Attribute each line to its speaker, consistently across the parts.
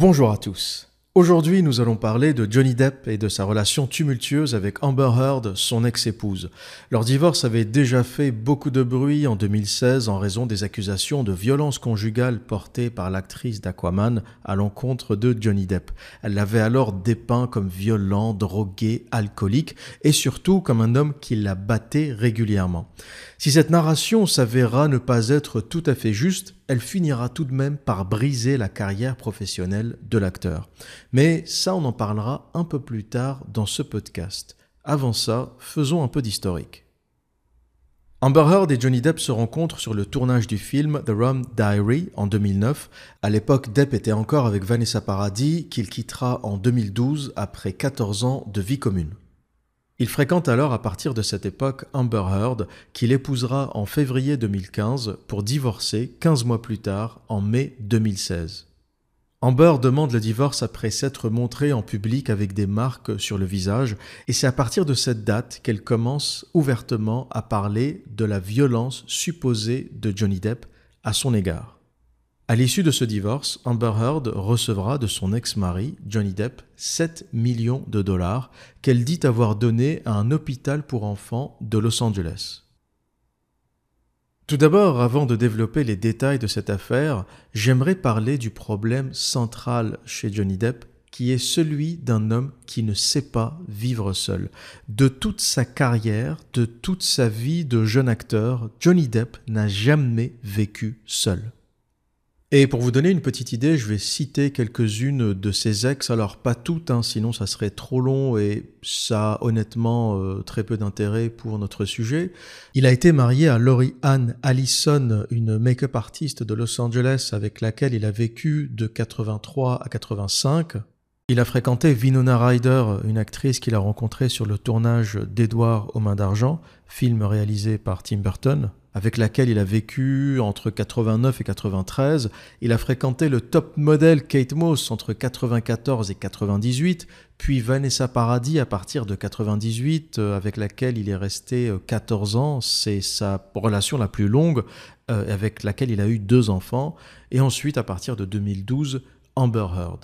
Speaker 1: Bonjour à tous. Aujourd'hui, nous allons parler de Johnny Depp et de sa relation tumultueuse avec Amber Heard, son ex-épouse. Leur divorce avait déjà fait beaucoup de bruit en 2016 en raison des accusations de violence conjugale portées par l'actrice d'Aquaman à l'encontre de Johnny Depp. Elle l'avait alors dépeint comme violent, drogué, alcoolique et surtout comme un homme qui la battait régulièrement. Si cette narration s'avéra ne pas être tout à fait juste, elle finira tout de même par briser la carrière professionnelle de l'acteur. Mais ça, on en parlera un peu plus tard dans ce podcast. Avant ça, faisons un peu d'historique. Amber Heard et Johnny Depp se rencontrent sur le tournage du film The Rum Diary en 2009. À l'époque, Depp était encore avec Vanessa Paradis, qu'il quittera en 2012 après 14 ans de vie commune. Il fréquente alors à partir de cette époque Amber Heard, qu'il épousera en février 2015 pour divorcer 15 mois plus tard, en mai 2016. Amber demande le divorce après s'être montrée en public avec des marques sur le visage, et c'est à partir de cette date qu'elle commence ouvertement à parler de la violence supposée de Johnny Depp à son égard. À l'issue de ce divorce, Amber Heard recevra de son ex-mari, Johnny Depp, 7 millions de dollars qu'elle dit avoir donnés à un hôpital pour enfants de Los Angeles. Tout d'abord, avant de développer les détails de cette affaire, j'aimerais parler du problème central chez Johnny Depp, qui est celui d'un homme qui ne sait pas vivre seul. De toute sa carrière, de toute sa vie de jeune acteur, Johnny Depp n'a jamais vécu seul. Et pour vous donner une petite idée, je vais citer quelques-unes de ses ex, alors pas toutes, hein, sinon ça serait trop long et ça a honnêtement euh, très peu d'intérêt pour notre sujet. Il a été marié à Laurie Ann Allison, une make-up artiste de Los Angeles avec laquelle il a vécu de 83 à 85. Il a fréquenté Winona Ryder, une actrice qu'il a rencontrée sur le tournage d'Edouard aux mains d'argent, film réalisé par Tim Burton avec laquelle il a vécu entre 89 et 93. Il a fréquenté le top modèle Kate Moss entre 94 et 98, puis Vanessa Paradis à partir de 98, euh, avec laquelle il est resté 14 euh, ans. C'est sa relation la plus longue, euh, avec laquelle il a eu deux enfants. Et ensuite, à partir de 2012, Amber Heard.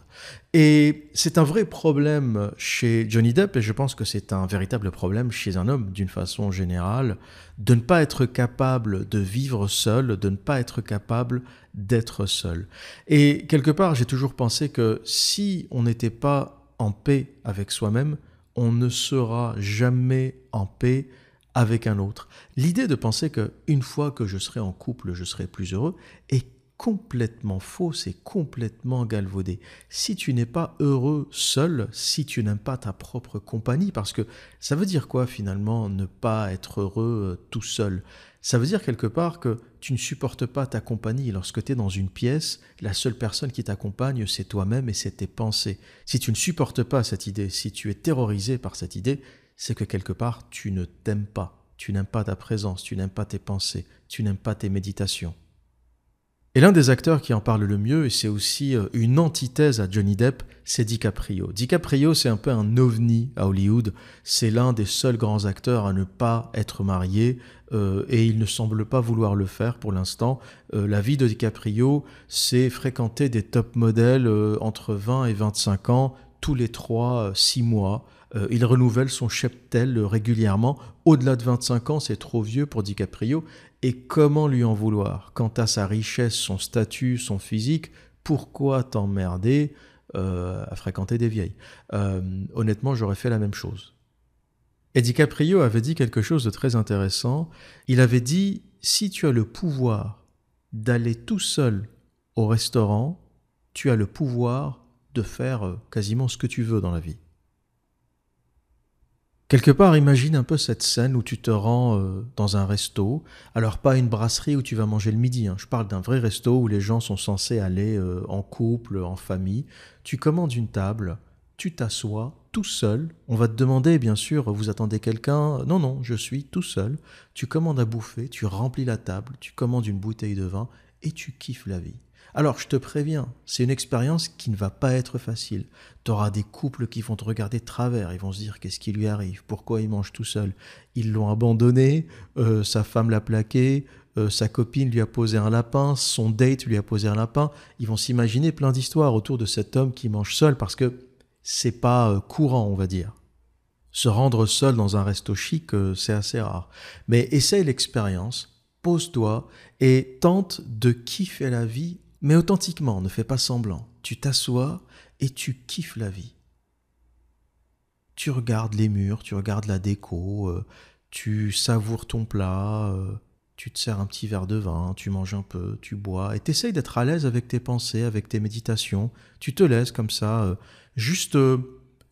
Speaker 1: Et c'est un vrai problème chez Johnny Depp, et je pense que c'est un véritable problème chez un homme d'une façon générale, de ne pas être capable de vivre seul, de ne pas être capable d'être seul. Et quelque part, j'ai toujours pensé que si on n'était pas en paix avec soi-même, on ne sera jamais en paix avec un autre. L'idée de penser que une fois que je serai en couple, je serai plus heureux est complètement faux, c'est complètement galvaudé. Si tu n'es pas heureux seul, si tu n'aimes pas ta propre compagnie, parce que ça veut dire quoi finalement ne pas être heureux euh, tout seul? Ça veut dire quelque part que tu ne supportes pas ta compagnie. Lorsque tu es dans une pièce, la seule personne qui t'accompagne, c'est toi-même et c'est tes pensées. Si tu ne supportes pas cette idée, si tu es terrorisé par cette idée, c'est que quelque part tu ne t'aimes pas. Tu n'aimes pas ta présence, tu n'aimes pas tes pensées, tu n'aimes pas tes méditations. Et l'un des acteurs qui en parle le mieux, et c'est aussi euh, une antithèse à Johnny Depp, c'est DiCaprio. DiCaprio, c'est un peu un ovni à Hollywood. C'est l'un des seuls grands acteurs à ne pas être marié, euh, et il ne semble pas vouloir le faire pour l'instant. Euh, la vie de DiCaprio, c'est fréquenter des top modèles entre 20 et 25 ans, tous les 3-6 mois. il renouvelle son cheptel régulièrement. Au-delà de 25 ans, c'est trop vieux pour DiCaprio. Et comment lui en vouloir? Quant à sa richesse, son statut, son physique, pourquoi t'emmerder euh, à fréquenter des vieilles? Euh, Honnêtement, j'aurais fait la même chose. Et DiCaprio avait dit quelque chose de très intéressant. Il avait dit, si tu as le pouvoir d'aller tout seul au restaurant, tu as le pouvoir de faire euh, quasiment ce que tu veux dans la vie. Quelque part, imagine un peu cette scène où tu te rends euh, dans un resto. Alors pas une brasserie où tu vas manger le midi. Hein. Je parle d'un vrai resto où les gens sont censés aller euh, en couple, en famille. Tu commandes une table, tu t'assois tout seul. On va te demander, bien sûr, vous attendez quelqu'un? Non, non, je suis tout seul. Tu commandes à bouffer, tu remplis la table, tu commandes une bouteille de vin et tu kiffes la vie. Alors je te préviens, c'est une expérience qui ne va pas être facile. Tu auras des couples qui vont te regarder de travers, ils vont se dire qu'est-ce qui lui arrive, pourquoi il mange tout seul? Ils l'ont abandonné, euh, sa femme l'a plaqué, euh, sa copine lui a posé un lapin, son date lui a posé un lapin. Ils vont s'imaginer plein d'histoires autour de cet homme qui mange seul parce que c'est pas euh, courant, on va dire. Se rendre seul dans un resto chic, c'est assez rare. Mais essaye l'expérience, pose-toi et tente de kiffer la vie, mais authentiquement, ne fais pas semblant. Tu t'assois et tu kiffes la vie. Tu regardes les murs, tu regardes la déco, euh, tu savoures ton plat, euh, tu te sers un petit verre de vin, tu manges un peu, tu bois, et t'essayes d'être à l'aise avec tes pensées, avec tes méditations. Tu te laisses comme ça, juste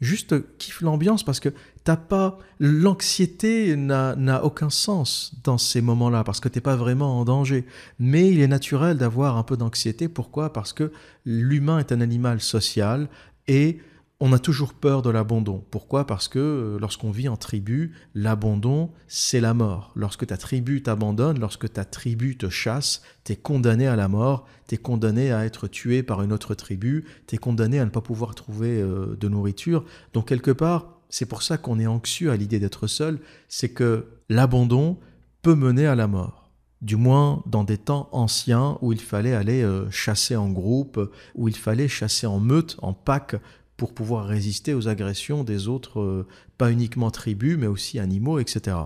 Speaker 1: juste kiffe l'ambiance parce que t'as pas l'anxiété n'a aucun sens dans ces moments-là parce que t'es pas vraiment en danger. Mais il est naturel d'avoir un peu d'anxiété. Pourquoi? Parce que l'humain est un animal social et on a toujours peur de l'abandon. Pourquoi? Parce que euh, lorsqu'on vit en tribu, l'abandon, c'est la mort. Lorsque ta tribu t'abandonne, lorsque ta tribu te chasse, tu es condamné à la mort, tu es condamné à être tué par une autre tribu, tu es condamné à ne pas pouvoir trouver euh, de nourriture. Donc quelque part, c'est pour ça qu'on est anxieux à l'idée d'être seul, c'est que l'abandon peut mener à la mort du moins dans des temps anciens où il fallait aller euh, chasser en groupe, où il fallait chasser en meute, en pack, pour pouvoir résister aux agressions des autres, euh, pas uniquement tribus, mais aussi animaux, etc.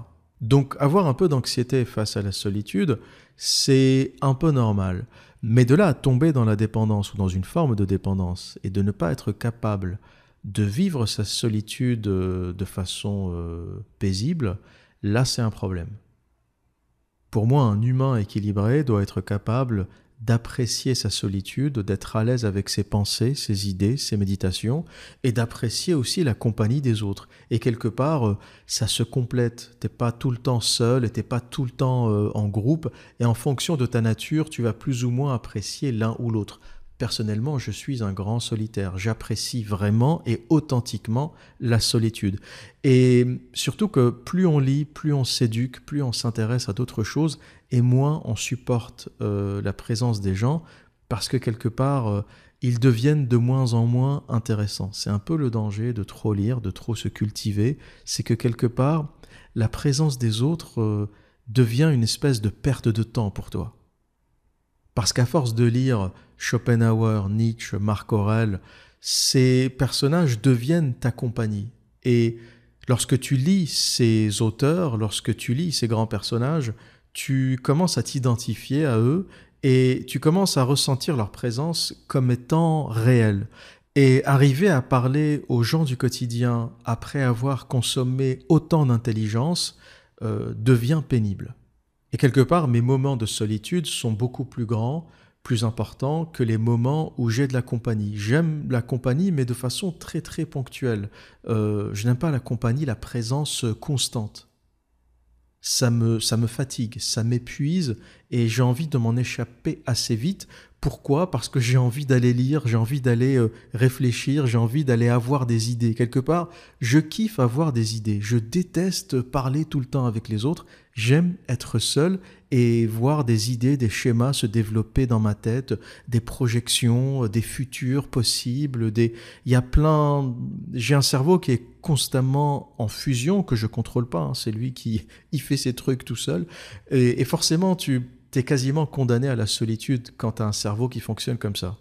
Speaker 1: Donc avoir un peu d'anxiété face à la solitude, c'est un peu normal. Mais de là à tomber dans la dépendance ou dans une forme de dépendance et de ne pas être capable de vivre sa solitude euh, de façon euh, paisible, là c'est un problème. Pour moi, un humain équilibré doit être capable d'apprécier sa solitude, d'être à l'aise avec ses pensées, ses idées, ses méditations, et d'apprécier aussi la compagnie des autres. Et quelque part, euh, ça se complète. T'es pas tout le temps seul, t'es pas tout le temps euh, en groupe, et en fonction de ta nature, tu vas plus ou moins apprécier l'un ou l'autre. Personnellement, je suis un grand solitaire. J'apprécie vraiment et authentiquement la solitude. Et surtout que plus on lit, plus on s'éduque, plus on s'intéresse à d'autres choses, et moins on supporte euh, la présence des gens, parce que quelque part, euh, ils deviennent de moins en moins intéressants. C'est un peu le danger de trop lire, de trop se cultiver. C'est que quelque part, la présence des autres euh, devient une espèce de perte de temps pour toi. Parce qu'à force de lire Schopenhauer, Nietzsche, Marc Aurel, ces personnages deviennent ta compagnie. Et lorsque tu lis ces auteurs, lorsque tu lis ces grands personnages, tu commences à t'identifier à eux et tu commences à ressentir leur présence comme étant réelle. Et arriver à parler aux gens du quotidien après avoir consommé autant d'intelligence euh, devient pénible. Et quelque part, mes moments de solitude sont beaucoup plus grands plus important que les moments où j'ai de la compagnie. J'aime la compagnie, mais de façon très très ponctuelle. Euh, je n'aime pas la compagnie, la présence constante. Ça me, ça me fatigue, ça m'épuise, et j'ai envie de m'en échapper assez vite. Pourquoi? Parce que j'ai envie d'aller lire, j'ai envie d'aller euh, réfléchir, j'ai envie d'aller avoir des idées. Quelque part, je kiffe avoir des idées. Je déteste parler tout le temps avec les autres. J'aime être seul et voir des idées, des schémas se développer dans ma tête, des projections, des futurs possibles, des il y a plein j'ai un cerveau qui est constamment en fusion que je contrôle pas, hein. c'est lui qui il fait ses trucs tout seul et, forcément tu es quasiment condamné à la solitude quand tu un cerveau qui fonctionne comme ça.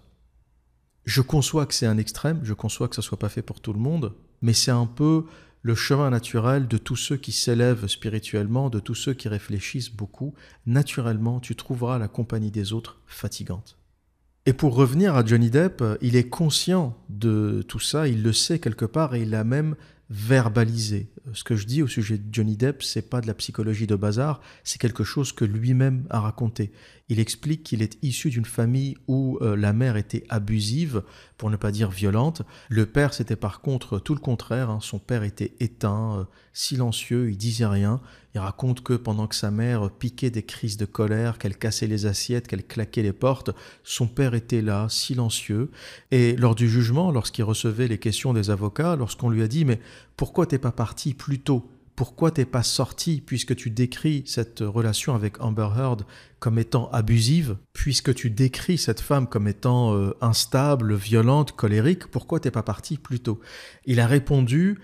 Speaker 1: Je conçois que c'est un extrême, je conçois que ça soit pas fait pour tout le monde, mais c'est un peu le chemin naturel de tous ceux qui s'élèvent spirituellement, de tous ceux qui réfléchissent beaucoup, naturellement tu trouveras la compagnie des autres fatigante. Et pour revenir à Johnny Depp, il est conscient de tout ça, il le sait quelque part et il a même verbalisé. Ce que je dis au sujet de Johnny Depp, c'est pas de la psychologie de bazar, c'est quelque chose que lui-même a raconté. Il explique qu'il est issu d'une famille où euh, la mère était abusive, pour ne pas dire violente. Le père, c'était par contre tout le contraire. Hein. Son père était éteint, euh, silencieux, il disait rien. Il raconte que pendant que sa mère piquait des crises de colère, qu'elle cassait les assiettes, qu'elle claquait les portes, son père était là, silencieux. Et lors du jugement, lorsqu'il recevait les questions des avocats, lorsqu'on lui a dit mais pourquoi t'es pas parti plus tôt? Pourquoi t'es pas sorti puisque tu décris cette relation avec Amber Heard comme étant abusive, puisque tu décris cette femme comme étant euh, instable, violente, colérique, pourquoi t'es pas parti plus tôt? Il a répondu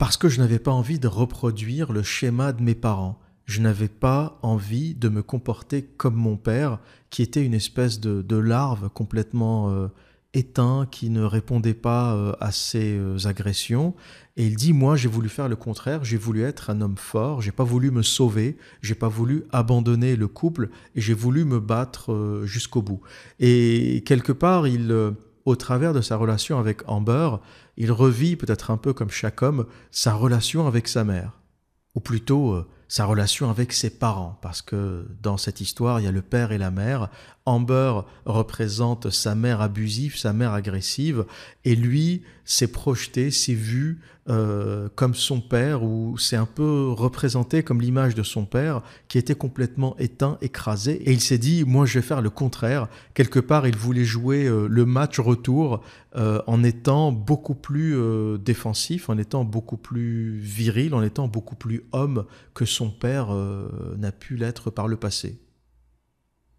Speaker 1: parce que je n'avais pas envie de reproduire le schéma de mes parents. je n'avais pas envie de me comporter comme mon père, qui était une espèce de, larve complètement euh, éteint, qui ne répondait pas euh, à ses euh, agressions. Et il dit, moi, j'ai voulu faire le contraire, j'ai voulu être un homme fort, j'ai pas voulu me sauver, j'ai pas voulu abandonner le couple, et j'ai voulu me battre jusqu'au bout. Et quelque part, il, au travers de sa relation avec Amber, il revit peut-être un peu comme chaque homme sa relation avec sa mère, ou plutôt sa relation avec ses parents, parce que dans cette histoire, il y a le père et la mère. Amber représente sa mère abusive, sa mère agressive, et lui s'est projeté, s'est vu euh, comme son père, ou c'est un peu représenté comme l'image de son père, qui était complètement éteint, écrasé, et il s'est dit, moi je vais faire le contraire. Quelque part, il voulait jouer euh, le match retour euh, en étant beaucoup plus défensif, en étant beaucoup plus viril, en étant beaucoup plus homme que son père n'a pu l'être par le passé.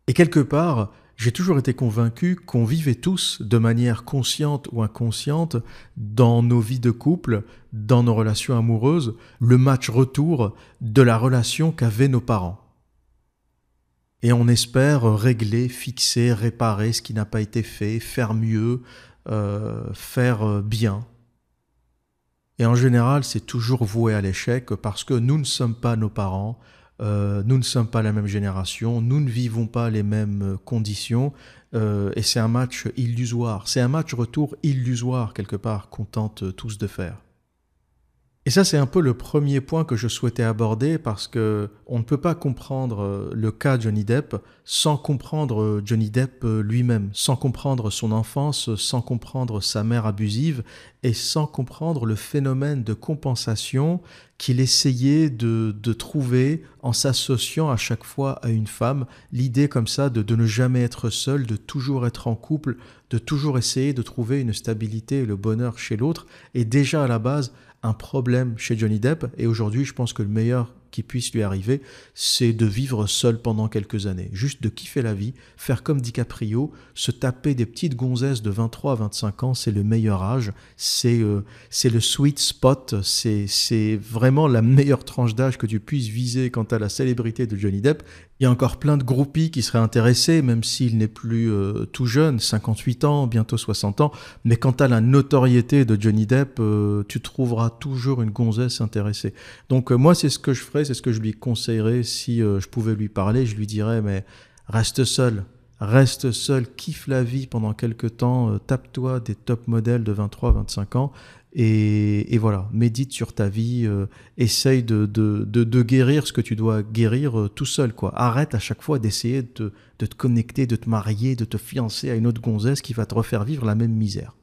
Speaker 1: Et quelque part, j'ai toujours été convaincu qu'on vivait tous, de manière consciente ou inconsciente, dans nos vies de couple, dans nos relations amoureuses, le match retour de la relation qu'avaient nos parents. Et on espère régler, fixer, réparer ce qui n'a pas été fait, faire mieux, euh, faire bien. Et en général, c'est toujours voué à l'échec parce que nous ne sommes pas nos parents, euh, nous ne sommes pas la même génération, nous ne vivons pas les mêmes conditions, euh, et c'est un match illusoire. C'est un match retour illusoire, quelque part, qu'on tente tous de faire. Et ça, c'est un peu le premier point que je souhaitais aborder parce que on ne peut pas comprendre euh, le cas Johnny Depp sans comprendre euh, Johnny Depp euh, lui-même, sans comprendre son enfance, sans comprendre sa mère abusive et sans comprendre le phénomène de compensation qu'il essayait de, de, trouver en s'associant à chaque fois à une femme, l'idée comme ça de, de ne jamais être seul, de toujours être en couple, de toujours essayer de trouver une stabilité et le bonheur chez l'autre, et déjà à la base un problème chez Johnny Depp. Et aujourd'hui je pense que le meilleur qui puisse lui arriver, c'est de vivre seul pendant quelques années, juste de kiffer la vie, faire comme DiCaprio, se taper des petites gonzesses de 23 à 25 ans, c'est le meilleur âge, c'est euh, le sweet spot, c'est vraiment la meilleure tranche d'âge que tu puisses viser quant à la célébrité de Johnny Depp. Il y a encore plein de groupies qui seraient intéressés, même s'il n'est plus euh, tout jeune, 58 ans, bientôt 60 ans. Mais quant à la notoriété de Johnny Depp, euh, tu trouveras toujours une gonzesse intéressée. Donc moi, c'est ce que je c'est ce que je lui conseillerais si euh, je pouvais lui parler. Je lui dirais, mais reste seul, reste seul, kiffe la vie pendant quelques temps, euh, tape-toi des top modèles de 23-25 ans. Et, voilà, médite sur ta vie, euh, essaye de, de, guérir ce que tu dois guérir tout seul. quoi. Arrête à chaque fois d'essayer de, de te connecter, de te marier, de te fiancer à une autre gonzesse qui va te refaire vivre la même misère.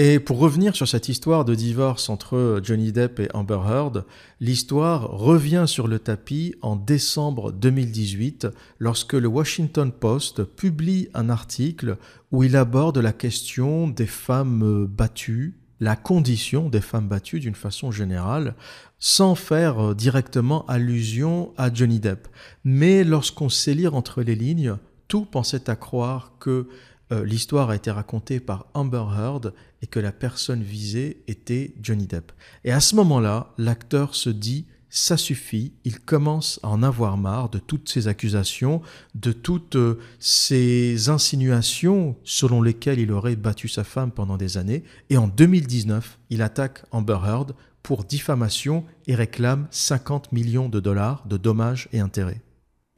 Speaker 1: Et pour revenir sur cette histoire de divorce entre Johnny Depp et Amber Heard, l'histoire revient sur le tapis en décembre 2018 lorsque le Washington Post publie un article où il aborde la question des femmes battues, la condition des femmes battues d'une façon générale, sans faire directement allusion à Johnny Depp. Mais lorsqu'on sait lire entre les lignes, tout pensait à croire que euh, l'histoire a été racontée par Amber Heard et que la personne visée était Johnny Depp. Et à ce moment-là, l'acteur se dit ça suffit, il commence à en avoir marre de toutes ces accusations, de toutes euh, ces insinuations selon lesquelles il aurait battu sa femme pendant des années, et en 2019, il attaque Amber Heard pour diffamation et réclame 50 millions de dollars de dommages et intérêts.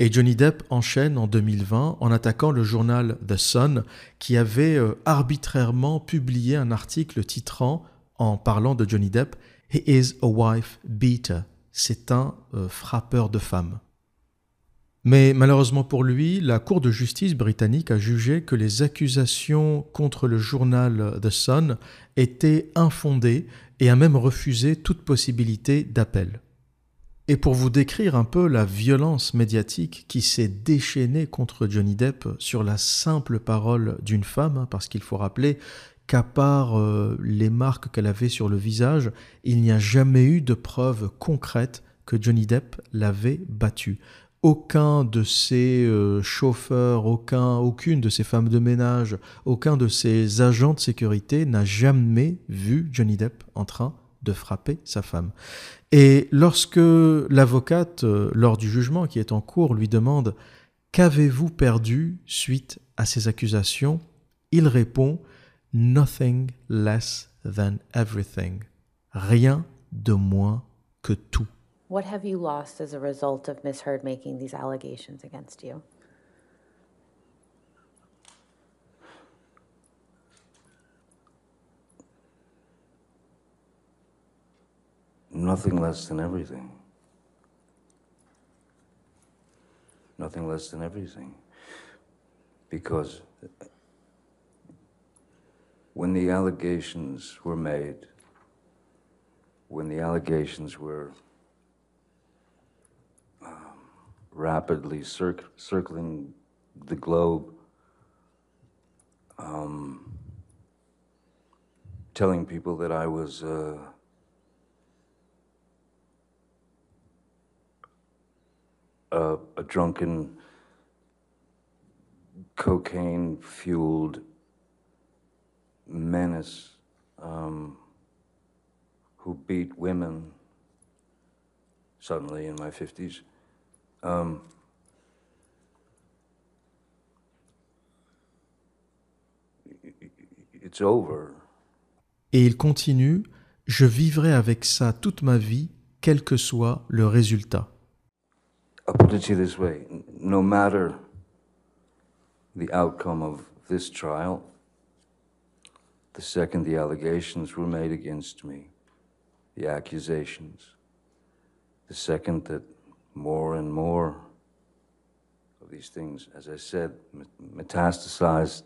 Speaker 1: Et Johnny Depp enchaîne en 2020 en attaquant le journal The Sun qui avait euh, arbitrairement publié un article titrant en parlant de Johnny Depp He is a wife beater. C'est un euh, frappeur de femmes. Mais malheureusement pour lui, la Cour de justice britannique a jugé que les accusations contre le journal The Sun étaient infondées et a même refusé toute possibilité d'appel. Et pour vous décrire un peu la violence médiatique qui s'est déchaînée contre Johnny Depp sur la simple parole d'une femme, hein, parce qu'il faut rappeler qu'à part euh, les marques qu'elle avait sur le visage, il n'y a jamais eu de preuve concrète que Johnny Depp l'avait battue. Aucun de ses euh, chauffeurs, aucun, aucune de ses femmes de ménage, aucun de ses agents de sécurité n'a jamais vu Johnny Depp en train de frapper sa femme. Et lorsque l'avocate, euh, lors du jugement qui est en cours, lui demande Qu'avez-vous perdu suite à ces accusations? Il répond Nothing less than everything. Rien de moins que tout.
Speaker 2: What have you lost as a result of Miss Heard making these allegations against you?
Speaker 3: Nothing less than everything. Nothing less than everything. Because when the allegations were made, when the allegations were um, rapidly circ- circling the globe, um, telling people that I was. Uh, a, a drunken, cocaine fueled menace um, who beat women suddenly in my 50s. Um, it's over.
Speaker 1: Et il continue, je vivrai avec ça toute ma vie, quel que soit le résultat.
Speaker 3: I'll put it to you this way no matter the outcome of this trial, the second the allegations were made against me, the accusations, the second that more and more of these things, as I said, metastasized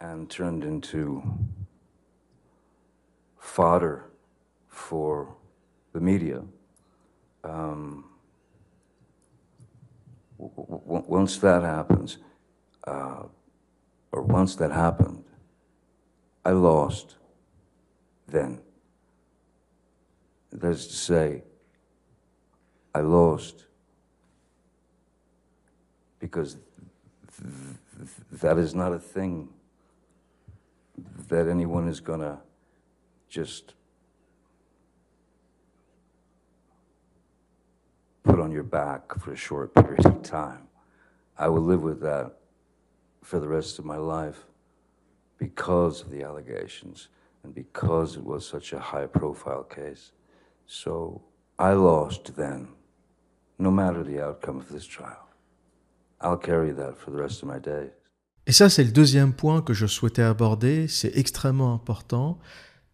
Speaker 3: and turned into fodder for the media. Um, once that happens, uh, or once that happened, I lost then. That is to say, I lost because th- that is not a thing that anyone is going to just put on your back for a short period of time. I will live with that for the rest of my life because of the allegations and because it was such a high profile case. So I lost then, no matter the outcome of this trial. I'll carry that for the rest of my days.
Speaker 1: Et ça, c'est le deuxième point que je souhaitais aborder. C'est extrêmement important.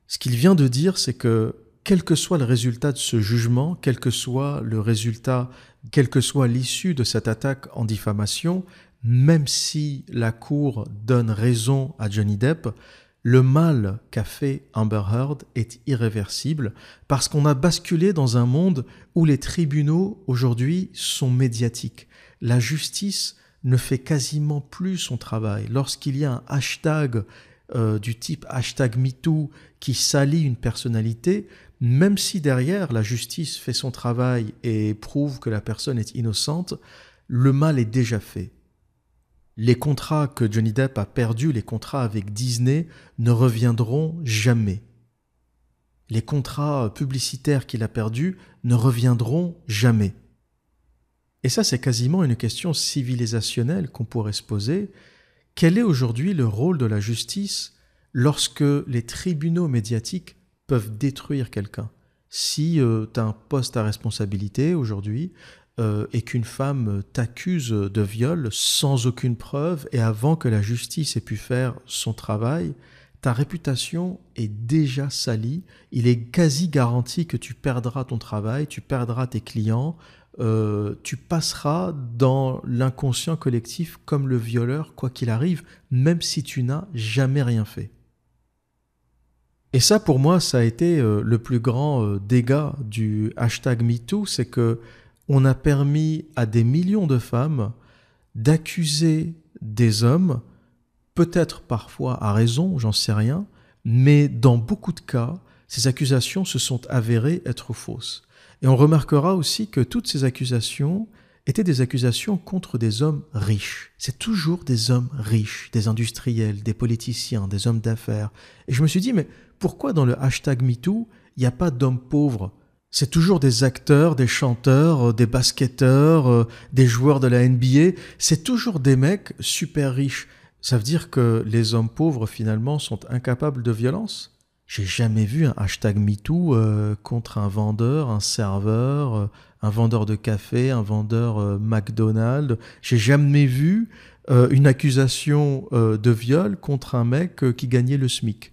Speaker 1: Ce qu'il vient de dire, c'est que quel que soit le résultat de ce jugement, quel que soit le résultat, quelle que soit l'issue de cette attaque en diffamation, même si la Cour donne raison à Johnny Depp, le mal qu'a fait Amber Heard est irréversible parce qu'on a basculé dans un monde où les tribunaux aujourd'hui sont médiatiques. La justice ne fait quasiment plus son travail. Lorsqu'il y a un hashtag euh, du type hashtag MeToo qui salit une personnalité, même si derrière la justice fait son travail et prouve que la personne est innocente, le mal est déjà fait. Les contrats que Johnny Depp a perdus, les contrats avec Disney, ne reviendront jamais. Les contrats publicitaires qu'il a perdus ne reviendront jamais. Et ça, c'est quasiment une question civilisationnelle qu'on pourrait se poser. Quel est aujourd'hui le rôle de la justice lorsque les tribunaux médiatiques peuvent détruire quelqu'un. Si euh, tu as un poste à responsabilité aujourd'hui euh, et qu'une femme t'accuse de viol sans aucune preuve et avant que la justice ait pu faire son travail, ta réputation est déjà salie. Il est quasi garanti que tu perdras ton travail, tu perdras tes clients, euh, tu passeras dans l'inconscient collectif comme le violeur, quoi qu'il arrive, même si tu n'as jamais rien fait. Et ça, pour moi, ça a été euh, le plus grand euh, dégât du hashtag MeToo, c'est que on a permis à des millions de femmes d'accuser des hommes, peut-être parfois à raison, j'en sais rien, mais dans beaucoup de cas, ces accusations se sont avérées être fausses. Et on remarquera aussi que toutes ces accusations étaient des accusations contre des hommes riches. C'est toujours des hommes riches, des industriels, des politiciens, des hommes d'affaires. Et je me suis dit, mais pourquoi dans le hashtag MeToo, il n'y a pas d'hommes pauvres? C'est toujours des acteurs, des chanteurs, euh, des basketteurs, euh, des joueurs de la NBA. C'est toujours des mecs super riches. Ça veut dire que les hommes pauvres, finalement, sont incapables de violence? J'ai jamais vu un hashtag MeToo euh, contre un vendeur, un serveur, un vendeur de café, un vendeur McDonald's. J'ai jamais vu une accusation de viol contre un mec qui gagnait le SMIC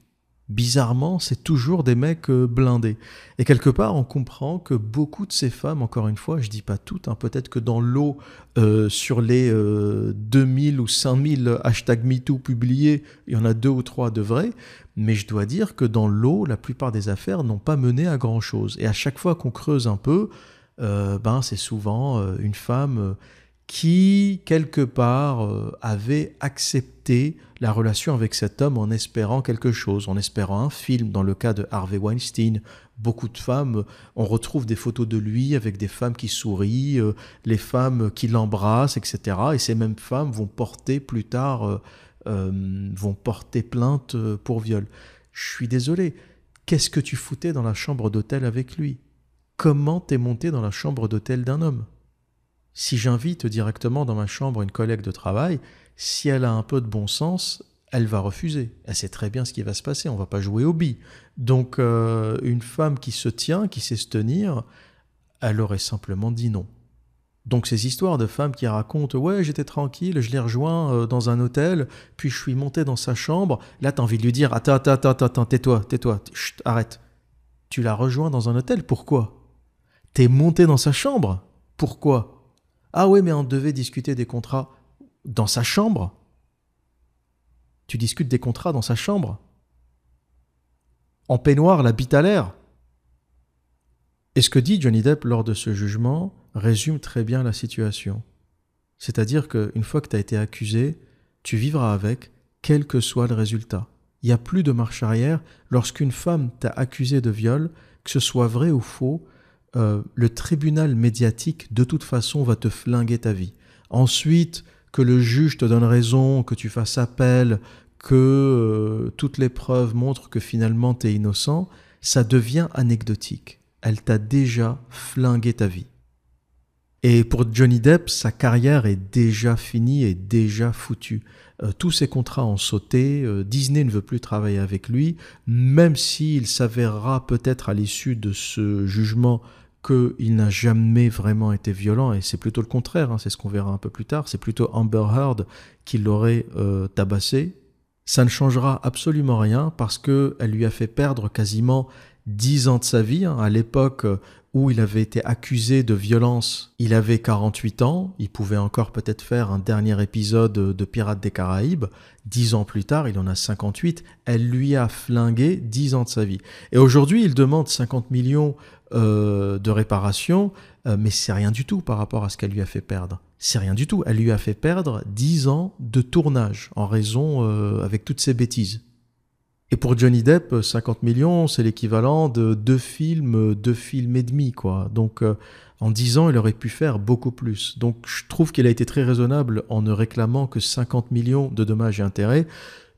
Speaker 1: bizarrement, c'est toujours des mecs euh, blindés. Et quelque part, on comprend que beaucoup de ces femmes, encore une fois, je dis pas toutes, hein, peut-être que dans l'eau, euh, sur les 2000 euh, ou 5000 hashtags MeToo publiés, il y en a deux ou trois de vrais, mais je dois dire que dans l'eau, la plupart des affaires n'ont pas mené à grand-chose. Et à chaque fois qu'on creuse un peu, ben, c'est souvent une femme qui, quelque part, euh, avait accepté la relation avec cet homme en espérant quelque chose, en espérant un film. Dans le cas de Harvey Weinstein, beaucoup de femmes, on retrouve des photos de lui avec des femmes qui sourient, euh, les femmes qui l'embrassent, etc. Et ces mêmes femmes vont porter plus tard, euh, vont porter plainte pour viol. Je suis désolé. Qu'est-ce que tu foutais dans la chambre d'hôtel avec lui? Comment t'es monté dans la chambre d'hôtel d'un homme? Si j'invite directement dans ma chambre une collègue de travail, si elle a un peu de bon sens, elle va refuser. Elle sait très bien ce qui va se passer, on va pas jouer au bi. Donc euh, une femme qui se tient, qui sait se tenir, elle aurait simplement dit non. Donc ces histoires de femmes qui racontent ouais j'étais tranquille, je l'ai rejoint euh, dans un hôtel, puis je suis monté dans sa chambre, là tu as envie de lui dire attends attends attends attends tais-toi tais-toi arrête. Tu l'as rejoint dans un hôtel pourquoi? T'es monté dans sa chambre pourquoi? Ah oui, mais on devait discuter des contrats dans sa chambre. Tu discutes des contrats dans sa chambre. En peignoir, la bite à l'air. Et ce que dit Johnny Depp lors de ce jugement résume très bien la situation. C'est-à-dire qu'une fois que tu as été accusé, tu vivras avec, quel que soit le résultat. Il n'y a plus de marche arrière lorsqu'une femme t'a accusé de viol, que ce soit vrai ou faux, euh, le tribunal médiatique, de toute façon, va te flinguer ta vie. Ensuite, que le juge te donne raison, que tu fasses appel, que euh, toutes les preuves montrent que finalement tu es innocent, ça devient anecdotique. Elle t'a déjà flingué ta vie. Et pour Johnny Depp, sa carrière est déjà finie et déjà foutue. Euh, tous ses contrats ont sauté, Disney ne veut plus travailler avec lui, même s'il s'avérera peut-être à l'issue de ce jugement qu'il n'a jamais vraiment été violent, et c'est plutôt le contraire, hein, c'est ce qu'on verra un peu plus tard, c'est plutôt Amber Heard qui l'aurait euh, tabassé. Ça ne changera absolument rien parce qu'elle lui a fait perdre quasiment 10 ans de sa vie. Hein. À l'époque où il avait été accusé de violence, il avait 48 ans, il pouvait encore peut-être faire un dernier épisode de Pirates des Caraïbes. 10 ans plus tard, il en a 58, elle lui a flingué 10 ans de sa vie. Et aujourd'hui, il demande 50 millions euh, de réparation, euh, mais c'est rien du tout par rapport à ce qu'elle lui a fait perdre. C'est rien du tout. Elle lui a fait perdre 10 ans de tournage en raison euh, avec toutes ces bêtises. Et pour Johnny Depp, 50 millions, c'est l'équivalent de deux films, deux films et demi, quoi. Donc, en 10 ans, il aurait pu faire beaucoup plus. Donc, je trouve qu'il a été très raisonnable en ne réclamant que 50 millions de dommages et intérêts.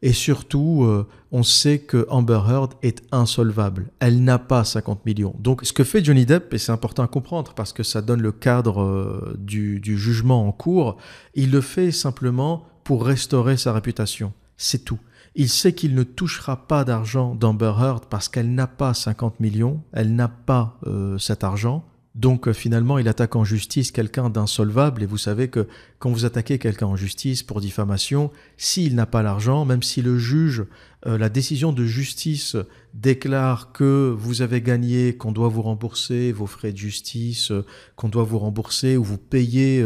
Speaker 1: Et surtout, euh, on sait que Amber Heard est insolvable. Elle n'a pas 50 millions. Donc ce que fait Johnny Depp, et c'est important à comprendre parce que ça donne le cadre euh, du, jugement en cours, il le fait simplement pour restaurer sa réputation. C'est tout. Il sait qu'il ne touchera pas d'argent d'Amber Heard parce qu'elle n'a pas 50 millions, elle n'a pas euh, cet argent. Donc euh, finalement, il attaque en justice quelqu'un d'insolvable, et vous savez que quand vous attaquez quelqu'un en justice pour diffamation, s'il n'a pas l'argent, même si le juge, euh, la décision de justice déclare que vous avez gagné, qu'on doit vous rembourser vos frais de justice, euh, qu'on doit vous rembourser ou vous payer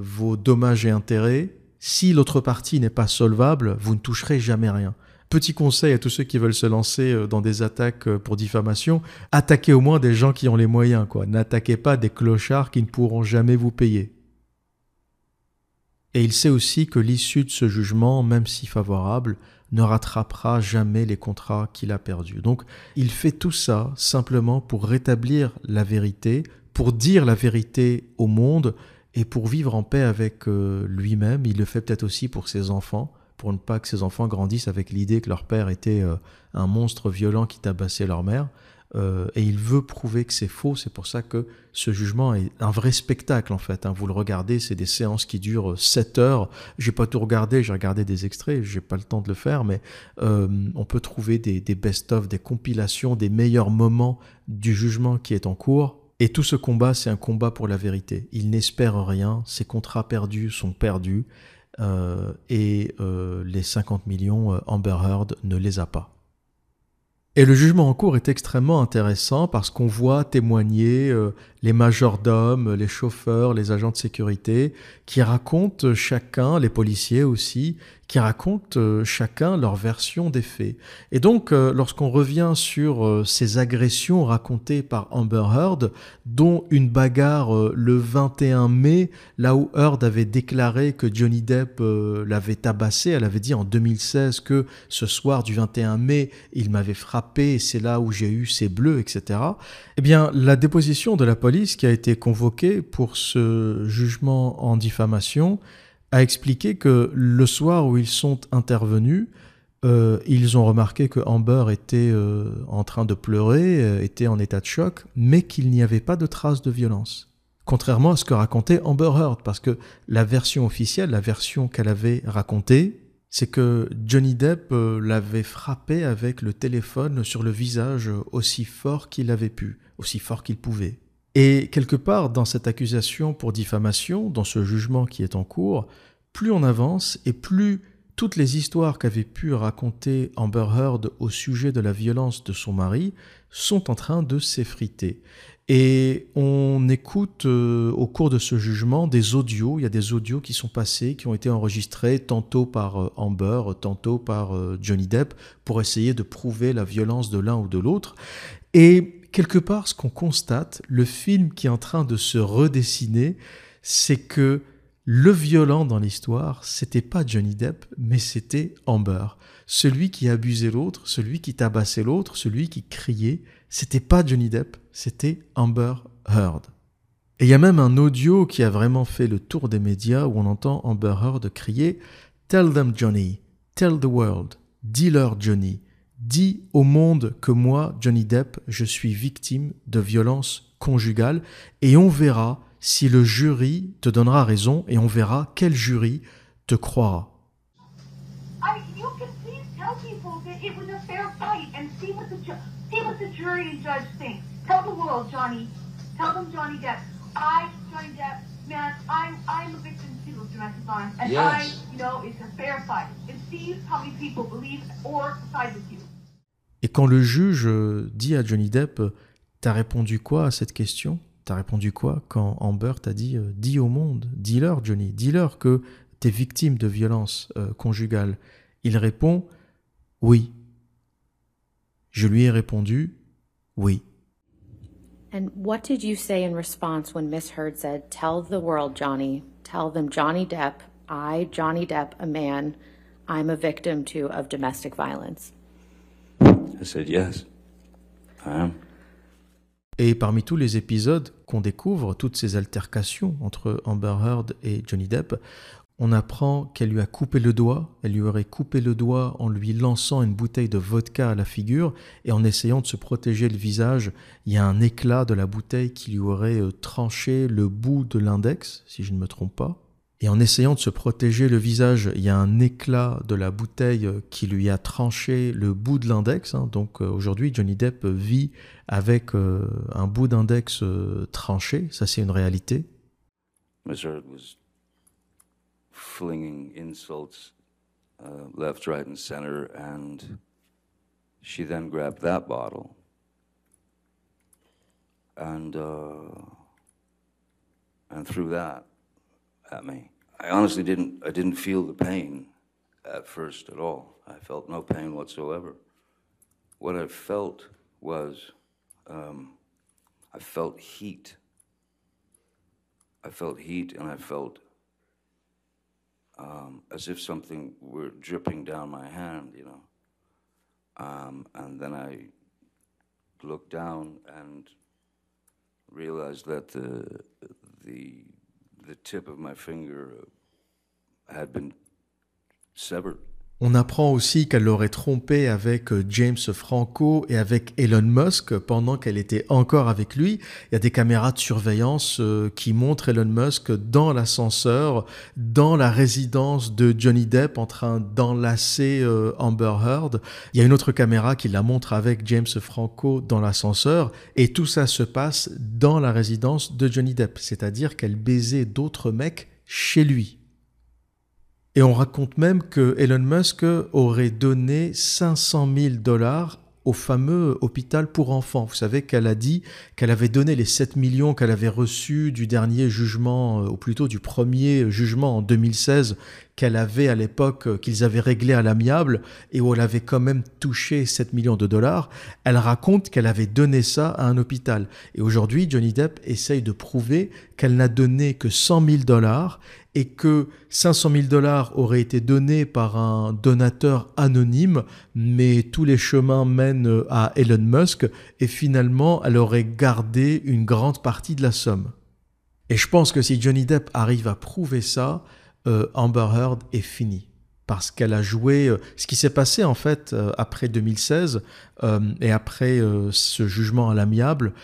Speaker 1: vos dommages et intérêts, si l'autre partie n'est pas solvable, vous ne toucherez jamais rien. Petit conseil à tous ceux qui veulent se lancer euh, dans des attaques euh, pour diffamation, attaquez au moins des gens qui ont les moyens, quoi. N'attaquez pas des clochards qui ne pourront jamais vous payer. Et il sait aussi que l'issue de ce jugement, même si favorable, ne rattrapera jamais les contrats qu'il a perdus. Donc il fait tout ça simplement pour rétablir la vérité, pour dire la vérité au monde et pour vivre en paix avec euh, lui-même. Il le fait peut-être aussi pour ses enfants, pour ne pas que ces enfants grandissent avec l'idée que leur père était euh, un monstre violent qui tabassait leur mère. euh, et il veut prouver que c'est faux. C'est pour ça que ce jugement est un vrai spectacle en fait. Hein. Vous le regardez, c'est des séances qui durent 7 heures. J'ai pas tout regardé, j'ai regardé des extraits, j'ai pas le temps de le faire, mais euh, on peut trouver des, des best-of, des compilations, des meilleurs moments du jugement qui est en cours. Et tout ce combat, c'est un combat pour la vérité. Il n'espère rien, ses contrats perdus sont perdus, euh, et euh, les 50 millions, euh, Amber Heard ne les a pas. Et le jugement en cours est extrêmement intéressant parce qu'on voit témoigner les majordomes, les chauffeurs, les agents de sécurité, qui racontent chacun, les policiers aussi, qui racontent euh, chacun leur version des faits. Et donc, euh, lorsqu'on revient sur euh, ces agressions racontées par Amber Heard, dont une bagarre le 21 mai, là où Heard avait déclaré que Johnny Depp l'avait tabassé, elle avait dit en 2016 que ce soir du 21 mai, il m'avait frappé, c'est là où j'ai eu ces bleus, etc. Eh bien, la déposition de la police qui a été convoquée pour ce jugement en diffamation a expliqué que le soir où ils sont intervenus, euh, ils ont remarqué que Amber était euh, en train de pleurer, euh, était en état de choc, mais qu'il n'y avait pas de traces de violence. Contrairement à ce que racontait Amber Heard, parce que la version officielle, la version qu'elle avait racontée, c'est que Johnny Depp l'avait frappé avec le téléphone sur le visage aussi fort qu'il avait pu, aussi fort qu'il pouvait. Et quelque part, dans cette accusation pour diffamation, dans ce jugement qui est en cours, plus on avance et plus toutes les histoires qu'avait pu raconter Amber Heard au sujet de la violence de son mari sont en train de s'effriter. Et on écoute euh, au cours de ce jugement des audios, il y a des audios qui sont passés, qui ont été enregistrés tantôt par euh, Amber, tantôt par euh, Johnny Depp, pour essayer de prouver la violence de l'un ou de l'autre. Et quelque part, ce qu'on constate, le film qui est en train de se redessiner, c'est que le violent dans l'histoire, c'était pas Johnny Depp, mais c'était Amber. Celui qui abusait l'autre, celui qui tabassait l'autre, celui qui criait, c'était pas Johnny Depp, c'était Amber Heard. Et il y a même un audio qui a vraiment fait le tour des médias où on entend Amber Heard crier Tell them Johnny, tell the world, dis-leur Johnny, Dis au monde que moi, Johnny Depp, je suis victime de violences conjugales et on verra si le jury te donnera raison et on verra quel jury te croira. man, I'm, I'm a victim too of domestic violence, and yes. I you know it's a fair fight. And see how many people believe or side with you. Et quand le juge euh, dit à Johnny Depp, t'as répondu quoi à cette question? T'as répondu quoi quand Amber t'a dit, euh, dis au monde, dis-leur Johnny, dis-leur que t'es victime de violences euh, conjugales. Il répond, oui. Je lui ai répondu, oui.
Speaker 2: And what did you say in response when Miss Heard said, Tell the world, Johnny, tell them Johnny Depp, I, Johnny Depp, a man, I'm a victim too of domestic violence?
Speaker 3: I said, Yes.
Speaker 1: Et parmi tous les épisodes qu'on découvre, toutes ces altercations entre Amber Heard et Johnny Depp, on apprend qu'elle lui a coupé le doigt, elle lui aurait coupé le doigt en lui lançant une bouteille de vodka à la figure et en essayant de se protéger le visage, il y a un éclat de la bouteille qui lui aurait euh, tranché le bout de l'index, si je ne me trompe pas. Et en essayant de se protéger le visage, il y a un éclat de la bouteille euh, qui lui a tranché le bout de l'index. Hein. Donc euh, aujourd'hui, Johnny Depp vit avec un bout d'index tranché, ça c'est une réalité.
Speaker 3: flinging insults uh, left, right, and center, and she then grabbed that bottle and uh, and threw that at me. I honestly didn't. I didn't feel the pain at first at all. I felt no pain whatsoever. What I felt was um, I felt heat. I felt heat, and I felt um, as if something were dripping down my hand, you know. Um, and then I looked down and realized that the, the, the tip of my finger uh, had been severed
Speaker 1: On apprend aussi qu'elle l'aurait trompé avec euh, James Franco et avec Elon Musk pendant qu'elle était encore avec lui. Il y a des caméras de surveillance euh, qui montrent Elon Musk dans l'ascenseur, dans la résidence de Johnny Depp en train d'enlacer euh, Amber Heard. Il y a une autre caméra qui la montre avec James Franco dans l'ascenseur et tout ça se passe dans la résidence de Johnny Depp, c'est-à-dire qu'elle baisait d'autres mecs chez lui. Et on raconte même que Elon Musk aurait donné 500 000 dollars au fameux hôpital pour enfants. Vous savez qu'elle a dit qu'elle avait donné les 7 millions qu'elle avait reçus du dernier jugement, euh, ou plutôt du premier jugement en 2016 qu'elle avait à l'époque, euh, qu'ils avaient réglé à l'amiable et où elle avait quand même touché 7 millions de dollars. Elle raconte qu'elle avait donné ça à un hôpital. Et aujourd'hui, Johnny Depp essaye de prouver qu'elle n'a donné que 100 000 dollars et que 500 000 dollars auraient été donnés par un donateur anonyme, mais tous les chemins mènent à Elon Musk, et finalement, elle aurait gardé une grande partie de la somme. Et je pense que si Johnny Depp arrive à prouver ça, euh, Amber Heard est fini parce qu'elle a joué euh, ce qui s'est passé en fait euh, après 2016 euh, et après ce jugement à l'amiable.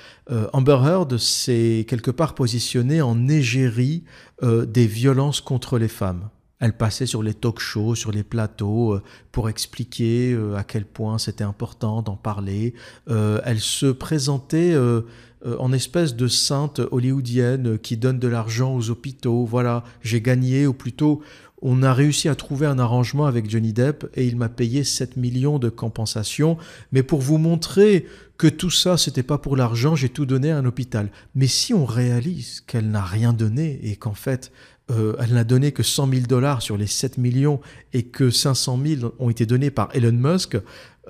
Speaker 1: Amber Heard s'est quelque part positionnée en égérie des violences contre les femmes. Elle passait sur les talk shows, sur les plateaux pour expliquer à quel point c'était important d'en parler. elle se présentait en espèce de sainte hollywoodienne qui donne de l'argent aux hôpitaux. Voilà, j'ai gagné, ou plutôt on a réussi à trouver un arrangement avec Johnny Depp et il m'a payé 7 millions de compensation. Mais pour vous montrer que tout ça, c'était pas pour l'argent, j'ai tout donné à un hôpital. Mais si on réalise qu'elle n'a rien donné et qu'en fait, euh, elle n'a donné que 100 000 dollars sur les 7 millions et que 500 000 ont été donnés par Elon Musk,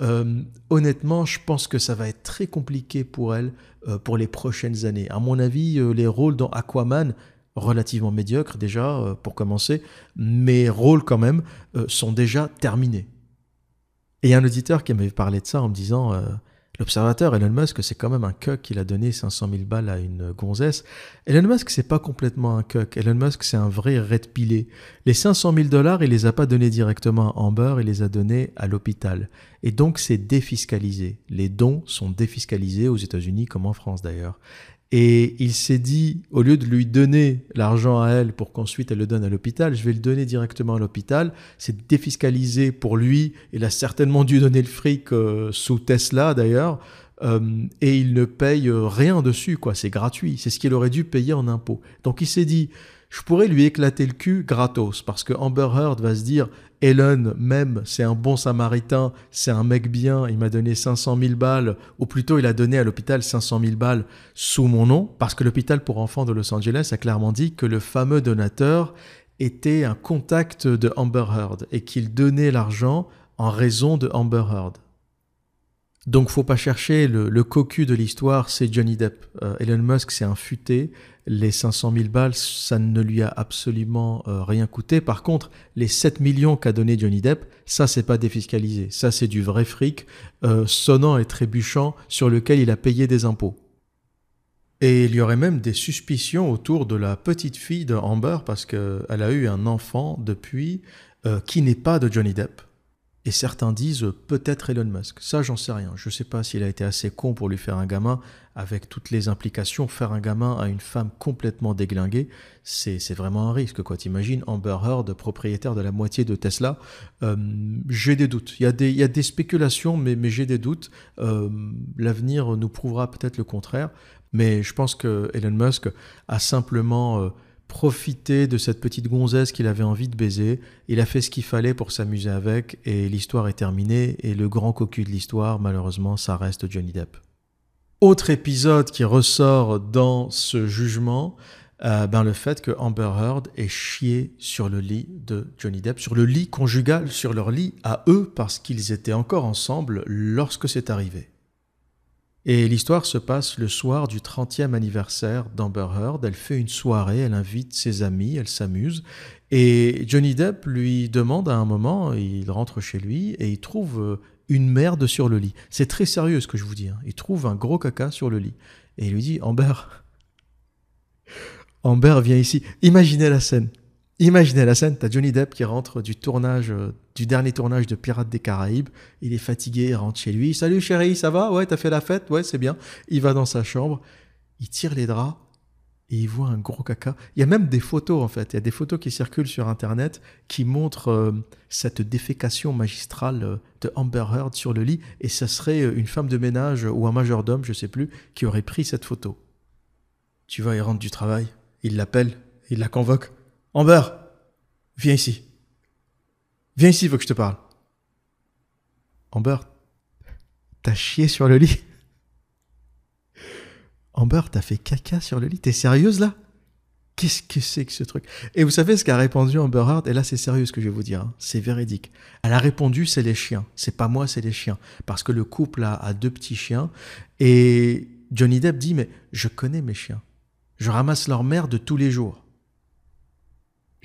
Speaker 1: euh, honnêtement, je pense que ça va être très compliqué pour elle euh, pour les prochaines années. À mon avis, les rôles dans Aquaman, relativement médiocre déjà euh, pour commencer, mes rôles quand même euh, sont déjà terminés. Et un auditeur qui m'avait parlé de ça en me disant euh, L'observateur Elon Musk, c'est quand même un cuck qu'il a donné 500 000 balles à une gonzesse. Elon Musk, c'est pas complètement un cuck. Elon Musk, c'est un vrai red pilé. Les 500 000 dollars, il les a pas donnés directement à Amber, il les a donnés à l'hôpital. Et donc, c'est défiscalisé. Les dons sont défiscalisés aux États-Unis comme en France d'ailleurs. Et il s'est dit, au lieu de lui donner l'argent à elle pour qu'ensuite elle le donne à l'hôpital, je vais le donner directement à l'hôpital. C'est défiscalisé pour lui. Il a certainement dû donner le fric euh, sous Tesla d'ailleurs. Euh, et il ne paye rien dessus, quoi. C'est gratuit. C'est ce qu'il aurait dû payer en impôts. Donc il s'est dit, je pourrais lui éclater le cul gratos parce que Amber Heard va se dire Elon même c'est un bon samaritain, c'est un mec bien, il m'a donné 500 000 balles ou plutôt il a donné à l'hôpital 500 000 balles sous mon nom parce que l'hôpital pour enfants de Los Angeles a clairement dit que le fameux donateur était un contact de Amber Heard et qu'il donnait l'argent en raison de Amber Heard. Donc faut pas chercher le, cocu de l'histoire, c'est Johnny Depp. Euh, Elon Musk c'est un futé, les 500 000 balles, ça ne lui a absolument euh, rien coûté. Par contre, les 7 millions qu'a donné Johnny Depp, ça, c'est pas défiscalisé. Ça, c'est du vrai fric, euh, sonnant et trébuchant, sur lequel il a payé des impôts. Et il y aurait même des suspicions autour de la petite fille de Amber, parce qu'elle a eu un enfant depuis qui n'est pas de Johnny Depp. Et certains disent peut-être Elon Musk. Ça, j'en sais rien. Je ne sais pas s'il a été assez con pour lui faire un gamin, avec toutes les implications. Faire un gamin à une femme complètement déglinguée, c'est vraiment un risque. Quoi. T'imagines Amber Heard, propriétaire de la moitié de Tesla euh, J'ai des doutes. Il y a des, spéculations, mais, mais j'ai des doutes. Euh, L'avenir nous prouvera peut-être le contraire. Mais je pense que Elon Musk a simplement... Profiter de cette petite gonzesse qu'il avait envie de baiser. Il a fait ce qu'il fallait pour s'amuser avec et l'histoire est terminée. Et le grand cocu de l'histoire, malheureusement, ça reste Johnny Depp. Autre épisode qui ressort dans ce jugement, euh, ben le fait que Amber Heard ait chié sur le lit de Johnny Depp, sur le lit conjugal, sur leur lit à eux, parce qu'ils étaient encore ensemble lorsque c'est arrivé. Et l'histoire se passe le soir du 30e anniversaire d'Amber Heard. Elle fait une soirée, elle invite ses amis, elle s'amuse. Et Johnny Depp lui demande à un moment, il rentre chez lui et il trouve euh, une merde sur le lit. C'est très sérieux ce que je vous dis. Hein. Il trouve un gros caca sur le lit. Et il lui dit, Amber, Amber, viens ici. Imaginez la scène. Imaginez la scène, t'as Johnny Depp qui rentre du tournage, euh, du dernier tournage de Pirates des Caraïbes. Il est fatigué, il rentre chez lui. Salut chérie, ça va? Ouais, t'as fait la fête? Ouais, c'est bien. Il va dans sa chambre, il tire les draps et il voit un gros caca. Il y a même des photos en fait. Il y a des photos qui circulent sur internet qui montrent euh, cette défécation magistrale euh, de Amber Heard sur le lit. Et ça serait une femme de ménage ou un majordome, je sais plus, qui aurait pris cette photo. Tu vois, il rentre du travail, il l'appelle, il la convoque. Amber, viens ici. Viens ici, il faut que je te parle. Amber, t'as chié sur le lit Amber, t'as fait caca sur le lit T'es sérieuse là? Qu'est-ce que c'est que ce truc? Et vous savez ce qu'a répondu Amber Heard? Et là, c'est sérieux ce que je vais vous dire. Hein. C'est véridique. Elle a répondu c'est les chiens. C'est pas moi, c'est les chiens. Parce que le couple a, a deux petits chiens. Et Johnny Depp dit mais je connais mes chiens. Je ramasse leur merde tous les jours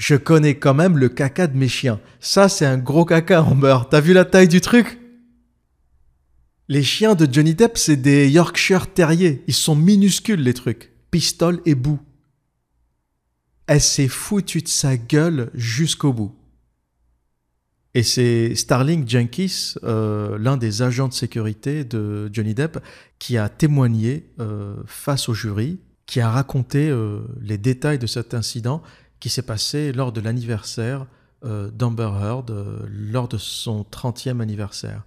Speaker 1: je connais quand même le caca de mes chiens. Ça, c'est un gros caca, Amber. T'as vu la taille du truc? Les chiens de Johnny Depp, c'est des Yorkshire Terriers. Ils sont minuscules, les trucs. Pistole et bout. Elle s'est foutue de sa gueule jusqu'au bout. Et c'est Starling Jenkins, euh, l'un des agents de sécurité de Johnny Depp, qui a témoigné euh, face au jury, qui a raconté euh, les détails de cet incident qui s'est passé lors de l'anniversaire euh, d'Amber Heard, euh, lors de son 30e anniversaire.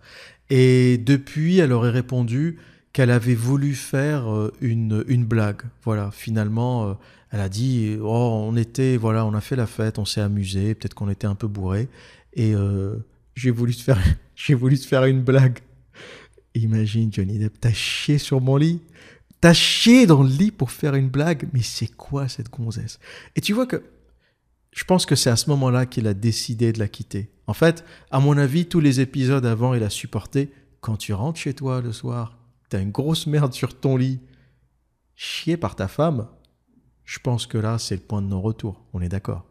Speaker 1: Et depuis, elle aurait répondu qu'elle avait voulu faire euh, une, une blague. Voilà, finalement, elle a dit Oh, on était, voilà, on a fait la fête, on s'est amusé, peut-être qu'on était un peu bourré, et j'ai voulu te faire, voulu te faire une blague. Imagine, Johnny Depp, t'as chié sur mon lit T'as chié dans le lit pour faire une blague Mais c'est quoi cette gonzesse? Et tu vois que je pense que c'est à ce moment-là qu'il a décidé de la quitter. En fait, à mon avis, tous les épisodes avant, il a supporté. Quand tu rentres chez toi le soir, t'as une grosse merde sur ton lit, chier par ta femme, je pense que là, c'est le point de non-retour. On est d'accord.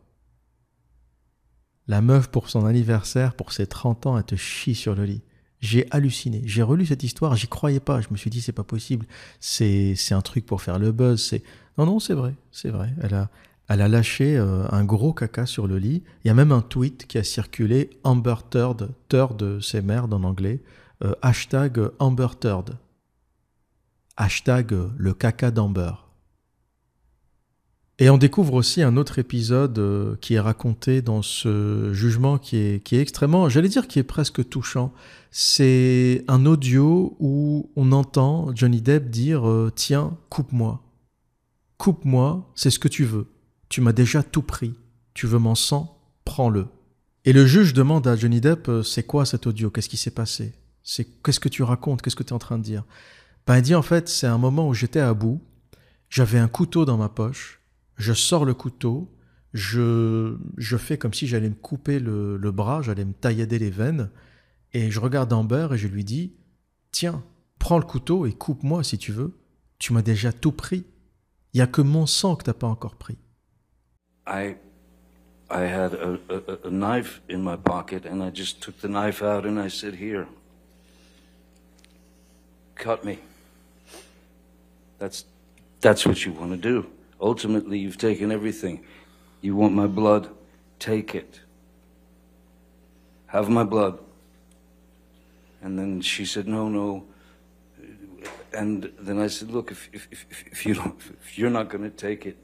Speaker 1: La meuf, pour son anniversaire, pour ses 30 ans, elle te chie sur le lit. J'ai halluciné. J'ai relu cette histoire, j'y croyais pas. Je me suis dit, c'est pas possible. C'est, c'est un truc pour faire le buzz. C'est, non, non, c'est vrai. C'est vrai. Elle a, elle a lâché euh, un gros caca sur le lit. Il y a même un tweet qui a circulé Amber Turd, Turd c'est merde en anglais, euh, hashtag Amber Turd, hashtag le caca d'Amber. Et on découvre aussi un autre épisode euh, qui est raconté dans ce jugement qui est, qui est extrêmement, j'allais dire qui est presque touchant. C'est un audio où on entend Johnny Depp dire Tiens, coupe-moi. Coupe-moi, c'est ce que tu veux. Tu m'as déjà tout pris. Tu veux mon sang? Prends-le. Et le juge demande à Johnny Depp euh, C'est quoi cet audio? Qu'est-ce qui s'est passé? Qu'est-ce que tu racontes? Qu'est-ce que tu es en train de dire? Ben, Il dit En fait, c'est un moment où j'étais à bout. J'avais un couteau dans ma poche. Je sors le couteau. Je, fais comme si j'allais me couper le, le bras, j'allais me taillader les veines. Et je regarde Amber et je lui dis Tiens, prends le couteau et coupe-moi si tu veux. Tu m'as déjà tout pris. Il n'y a que mon sang que tu n'as pas encore pris.
Speaker 3: I, I had a, a, a knife in my pocket, and I just took the knife out and I said, Here, cut me. That's, that's what you want to do. Ultimately, you've taken everything. You want my blood? Take it. Have my blood. And then she said, No, no. And then I said, Look, if, if, if, if you don't, if you're not going to take it,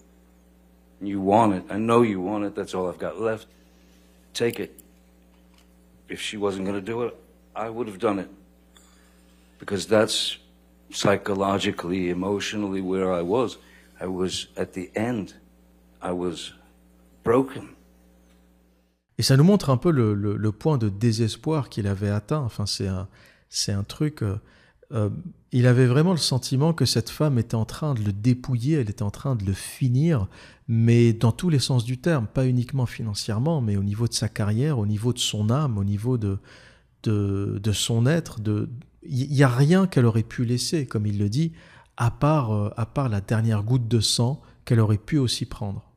Speaker 3: you want it. I know you want it. That's all I've got left. Take it. If she wasn't going to do it, I would have done it. Because that's psychologically, emotionally where I was. I was at the end. I was broken.
Speaker 1: Et ça nous montre un peu le, le, le point de désespoir qu'il avait atteint. Enfin, c'est un, c'est un truc. Euh, euh, il avait vraiment le sentiment que cette femme était en train de le dépouiller, elle était en train de le finir, mais dans tous les sens du terme, pas uniquement financièrement, mais au niveau de sa carrière, au niveau de son âme, au niveau de, de, son être. Il n'y a rien qu'elle aurait pu laisser, comme il le dit, à part, euh, à part la dernière goutte de sang qu'elle aurait pu aussi prendre.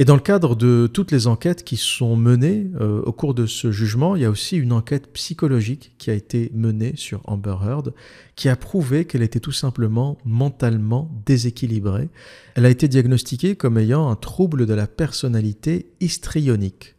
Speaker 1: Et dans le cadre de toutes les enquêtes qui sont menées euh, au cours de ce jugement, il y a aussi une enquête psychologique qui a été menée sur Amber Heard, qui a prouvé qu'elle était tout simplement mentalement déséquilibrée. Elle a été diagnostiquée comme ayant un trouble de la personnalité histrionique.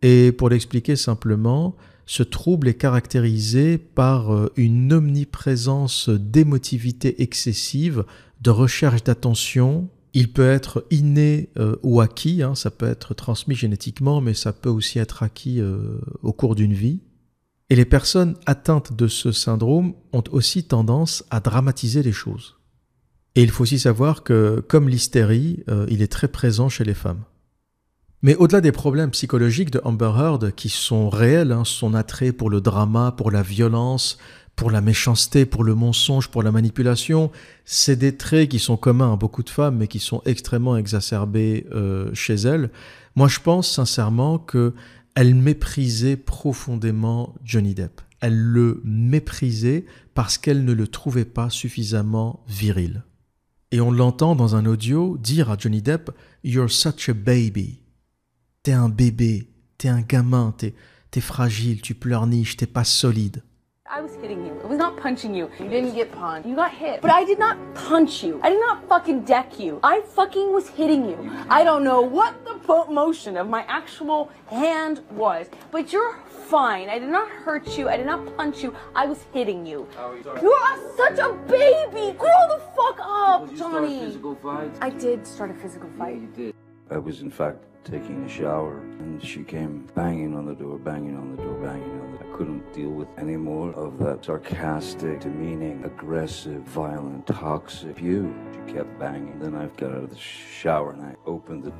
Speaker 1: Et pour l'expliquer simplement, ce trouble est caractérisé par euh, une omniprésence d'émotivité excessive, de recherche d'attention, il peut être inné euh, ou acquis, hein, ça peut être transmis génétiquement, mais ça peut aussi être acquis euh, au cours d'une vie. Et les personnes atteintes de ce syndrome ont aussi tendance à dramatiser les choses. Et il faut aussi savoir que, comme l'hystérie, euh, il est très présent chez les femmes. Mais au-delà des problèmes psychologiques de Amber Heard, qui sont réels, hein, son attrait pour le drama, pour la violence, pour la méchanceté, pour le mensonge, pour la manipulation, c'est des traits qui sont communs à beaucoup de femmes, mais qui sont extrêmement exacerbés euh, chez elles. Moi, je pense sincèrement que elle méprisait profondément Johnny Depp. Elle le méprisait parce qu'elle ne le trouvait pas suffisamment viril. Et on l'entend dans un audio dire à Johnny Depp You're such a baby. T'es un bébé, t'es un gamin, t'es es fragile, tu pleurniches, t'es pas solide.
Speaker 4: I was hitting you. It was not punching you. You didn't get punched. You got hit. But I did not punch you. I did not fucking deck you. I fucking was hitting you. I don't know what the motion of my actual hand was, but you're fine. I did not hurt you. I did not punch you. I was hitting you. you are such a baby. Grow the fuck up,
Speaker 3: Did you
Speaker 4: Johnny.
Speaker 3: start a physical fight?
Speaker 4: I did start a physical fight.
Speaker 3: You did. I was in fact taking a shower and she came banging on the door, banging on the door, banging on the door. Couldn't deal with any more of that sarcastic, demeaning, aggressive, violent, toxic view. She kept banging. Then I got out of the shower and I opened the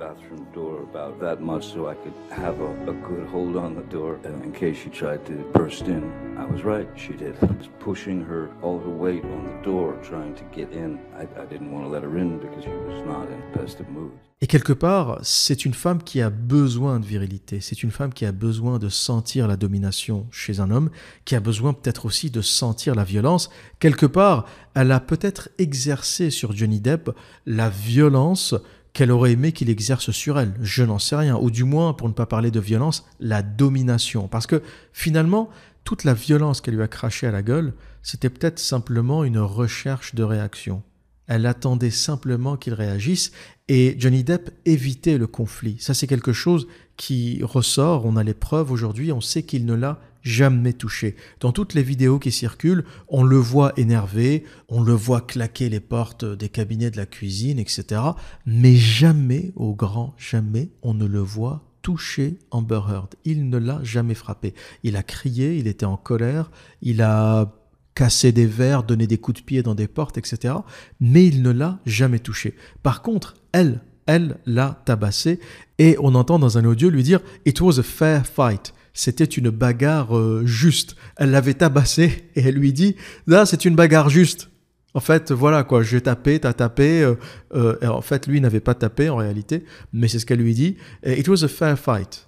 Speaker 3: bathroom door about that much so I could have a, a good hold on the door uh, in case she tried to burst in. I was right, she did. I was pushing her all her weight on the door, trying to get in. I, I didn't want to let her in because she was not in the best of moods.
Speaker 1: Et quelque part, c'est une femme qui a besoin de virilité, c'est une femme qui a besoin de sentir la domination chez un homme, qui a besoin peut-être aussi de sentir la violence. Quelque part, elle a peut-être exercé sur Johnny Depp la violence qu'elle aurait aimé qu'il exerce sur elle. Je n'en sais rien. Ou du moins, pour ne pas parler de violence, la domination. Parce que finalement, toute la violence qu'elle lui a craché à la gueule, c'était peut-être simplement une recherche de réaction. Elle attendait simplement qu'il réagisse et Johnny Depp évitait le conflit. Ça, c'est quelque chose qui ressort. On a les preuves aujourd'hui. On sait qu'il ne l'a jamais touché. Dans toutes les vidéos qui circulent, on le voit énervé, on le voit claquer les portes des cabinets de la cuisine, etc. Mais jamais, au grand jamais, on ne le voit toucher Amber Heard. Il ne l'a jamais frappé. Il a crié, il était en colère, il a cassé des verres, donné des coups de pied dans des portes, etc. Mais il ne l'a jamais touché. Par contre, elle, elle l'a tabassé et on entend dans un audio lui dire It was a fair fight c'était une bagarre euh, juste. Elle l'avait tabassé et elle lui dit Là, c'est une bagarre juste. En fait, voilà quoi, j'ai tapé, t'as tapé. Euh, euh, et en fait, lui n'avait pas tapé en réalité, mais c'est ce qu'elle lui dit. It was a fair fight.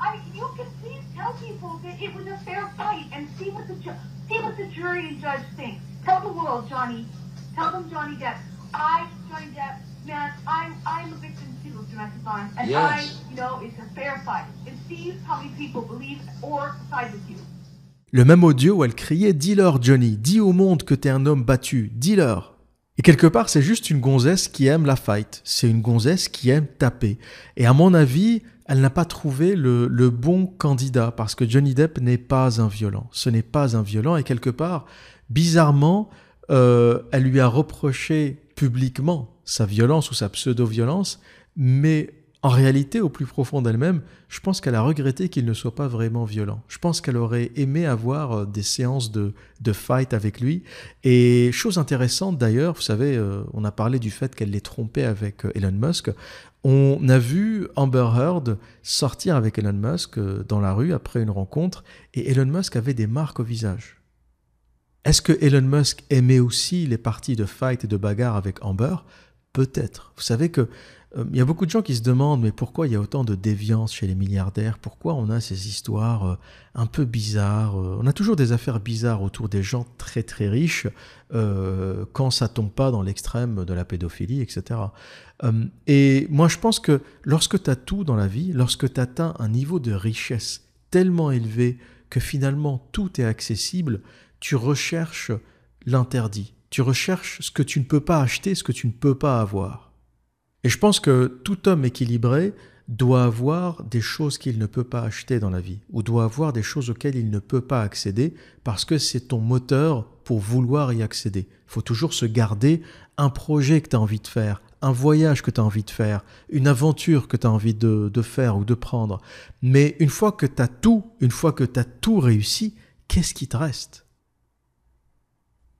Speaker 5: I, you can please tell people that it was a fair fight and see what the ju- see what the jury and judge think. Tell the world, Johnny. Tell them, Johnny Depp. I, Johnny Depp, man, I'm I'm a victim too of domestic violence, and I,
Speaker 3: Yes.
Speaker 5: you know, it's a fair fight.
Speaker 1: Le même audio où elle criait Dis-leur, Johnny, dis au monde que t'es un homme battu, dis-leur. Et quelque part, c'est juste une gonzesse qui aime la fight. C'est une gonzesse qui aime taper. Et à mon avis, elle n'a pas trouvé le, le bon candidat parce que Johnny Depp n'est pas un violent. Ce n'est pas un violent et quelque part, bizarrement, euh, elle lui a reproché publiquement sa violence ou sa pseudo-violence, mais en réalité, au plus profond d'elle-même, je pense qu'elle a regretté qu'il ne soit pas vraiment violent. Je pense qu'elle aurait aimé avoir euh, des séances de, de fight avec lui. Et chose intéressante d'ailleurs, vous savez, euh, on a parlé du fait qu'elle l'ait trompé avec euh, Elon Musk. On a vu Amber Heard sortir avec Elon Musk dans la rue après une rencontre, et Elon Musk avait des marques au visage. Est-ce que Elon Musk aimait aussi les parties de fight et de bagarre avec Amber? Peut-être. Vous savez que il y a beaucoup de gens qui se demandent mais pourquoi il y a autant de déviance chez les milliardaires? Pourquoi on a ces histoires euh, un peu bizarres euh, On a toujours des affaires bizarres autour des gens très très riches quand ça tombe pas dans l'extrême de la pédophilie, etc. et moi je pense que lorsque tu as tout dans la vie, lorsque tu atteins un niveau de richesse tellement élevé que finalement tout est accessible, tu recherches l'interdit. Tu recherches ce que tu ne peux pas acheter, ce que tu ne peux pas avoir. Et je pense que tout homme équilibré doit avoir des choses qu'il ne peut pas acheter dans la vie, ou doit avoir des choses auxquelles il ne peut pas accéder, parce que c'est ton moteur pour vouloir y accéder. Il faut toujours se garder un projet que tu as envie de faire, un voyage que tu as envie de faire, une aventure que tu as envie de, faire ou de prendre. Mais une fois que tu as tout, une fois que tu as tout réussi, qu'est-ce qui te reste?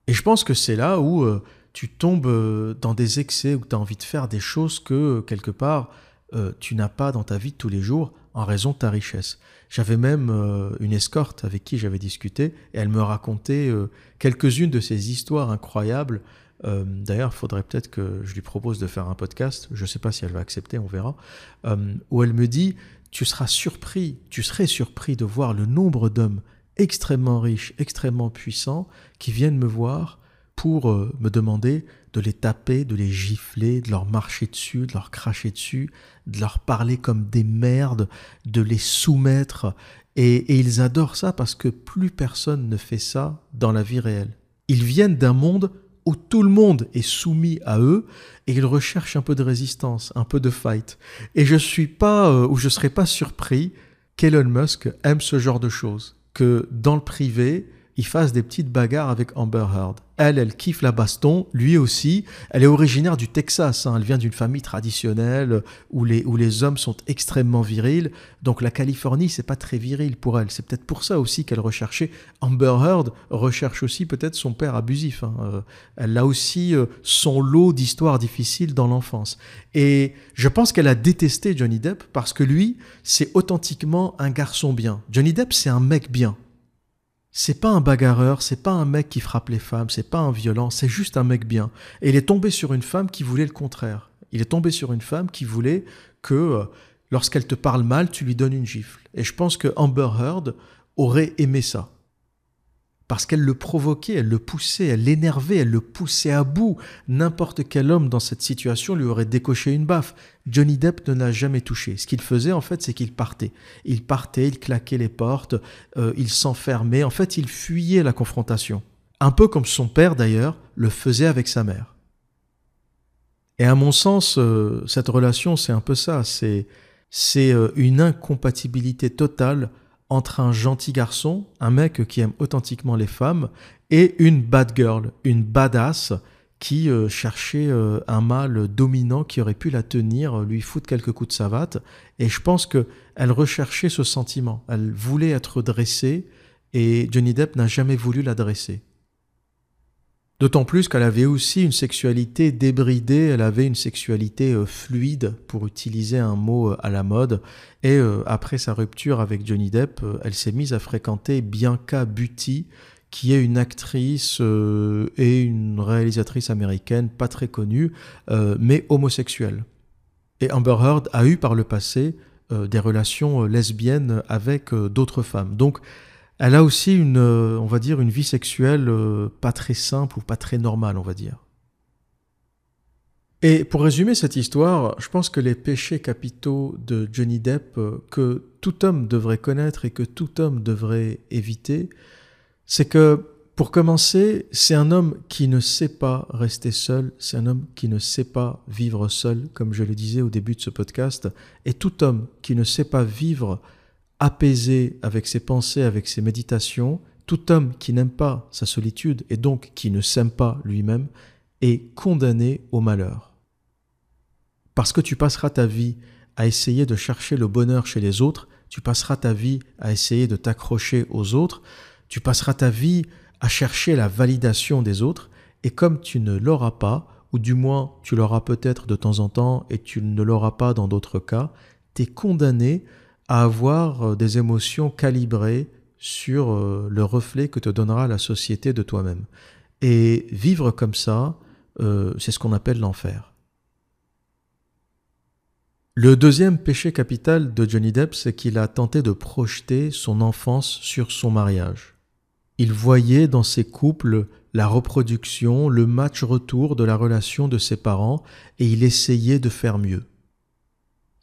Speaker 1: Et je pense que c'est là où... Euh, tu tombes euh, dans des excès où tu as envie de faire des choses que, quelque part, euh, tu n'as pas dans ta vie de tous les jours en raison de ta richesse. J'avais même euh, une escorte avec qui j'avais discuté et elle me racontait quelques-unes de ces histoires incroyables. D'ailleurs, il faudrait peut-être que je lui propose de faire un podcast, je ne sais pas si elle va accepter, on verra, où elle me dit, tu seras surpris, tu serais surpris de voir le nombre d'hommes extrêmement riches, extrêmement puissants, qui viennent me voir pour euh, me demander de les taper, de les gifler, de leur marcher dessus, de leur cracher dessus, de leur parler comme des merdes, de les soumettre. Et, ils adorent ça parce que plus personne ne fait ça dans la vie réelle. Ils viennent d'un monde où tout le monde est soumis à eux et ils recherchent un peu de résistance, un peu de fight. Et je suis pas, euh, ou je serais pas surpris qu'Elon Musk aime ce genre de choses, que dans le privé, il fasse des petites bagarres avec Amber Heard. Elle, elle kiffe la baston, lui aussi. Elle est originaire du Texas, hein. elle vient d'une famille traditionnelle où les, où les hommes sont extrêmement virils. Donc la Californie, c'est pas très viril pour elle. C'est peut-être pour ça aussi qu'elle recherchait. Amber Heard recherche aussi peut-être son père abusif. Hein. Euh, elle a aussi euh, son lot d'histoires difficiles dans l'enfance. Et je pense qu'elle a détesté Johnny Depp parce que lui, c'est authentiquement un garçon bien. Johnny Depp, c'est un mec bien. C'est pas un bagarreur, c'est pas un mec qui frappe les femmes, c'est pas un violent, c'est juste un mec bien. Et il est tombé sur une femme qui voulait le contraire. Il est tombé sur une femme qui voulait que euh, lorsqu'elle te parle mal, tu lui donnes une gifle. Et je pense que Amber Heard aurait aimé ça parce qu'elle le provoquait, elle le poussait, elle l'énervait, elle le poussait à bout. N'importe quel homme dans cette situation lui aurait décoché une baffe. Johnny Depp ne l'a jamais touché. Ce qu'il faisait en fait, c'est qu'il partait. Il partait, il claquait les portes, euh, il s'enfermait, en fait il fuyait la confrontation. Un peu comme son père d'ailleurs le faisait avec sa mère. Et à mon sens, euh, cette relation, c'est un peu ça, c'est euh, une incompatibilité totale entre un gentil garçon, un mec qui aime authentiquement les femmes, et une bad girl, une badass qui euh, cherchait euh, un mâle dominant qui aurait pu la tenir, lui foutre quelques coups de savate. Et je pense que elle recherchait ce sentiment. Elle voulait être dressée et Johnny Depp n'a jamais voulu la dresser. D'autant plus qu'elle avait aussi une sexualité débridée, elle avait une sexualité euh, fluide, pour utiliser un mot euh, à la mode. Et euh, après sa rupture avec Johnny Depp, elle s'est mise à fréquenter Bianca Butti, qui est une actrice et une réalisatrice américaine pas très connue, mais homosexuelle. Et Amber Heard a eu par le passé des relations lesbiennes avec d'autres femmes. Donc elle a aussi une, euh, on va dire, une vie sexuelle euh, pas très simple ou pas très normale, on va dire. Et pour résumer cette histoire, je pense que les péchés capitaux de Johnny Depp euh, que tout homme devrait connaître et que tout homme devrait éviter, c'est que, pour commencer, c'est un homme qui ne sait pas rester seul, c'est un homme qui ne sait pas vivre seul, comme je le disais au début de ce podcast, et tout homme qui ne sait pas vivre apaisé avec ses pensées, avec ses méditations, tout homme qui n'aime pas sa solitude et donc qui ne s'aime pas lui-même est condamné au malheur. Parce que tu passeras ta vie à essayer de chercher le bonheur chez les autres, tu passeras ta vie à essayer de t'accrocher aux autres, tu passeras ta vie à chercher la validation des autres, et comme tu ne l'auras pas, ou du moins tu l'auras peut-être de temps en temps et tu ne l'auras pas dans d'autres cas, tu es condamné à avoir euh, des émotions calibrées sur euh, le reflet que te donnera la société de toi-même. Et vivre comme ça, euh, c'est ce qu'on appelle l'enfer. Le deuxième péché capital de Johnny Depp, c'est qu'il a tenté de projeter son enfance sur son mariage. Il voyait dans ses couples la reproduction, le match retour de la relation de ses parents, et il essayait de faire mieux.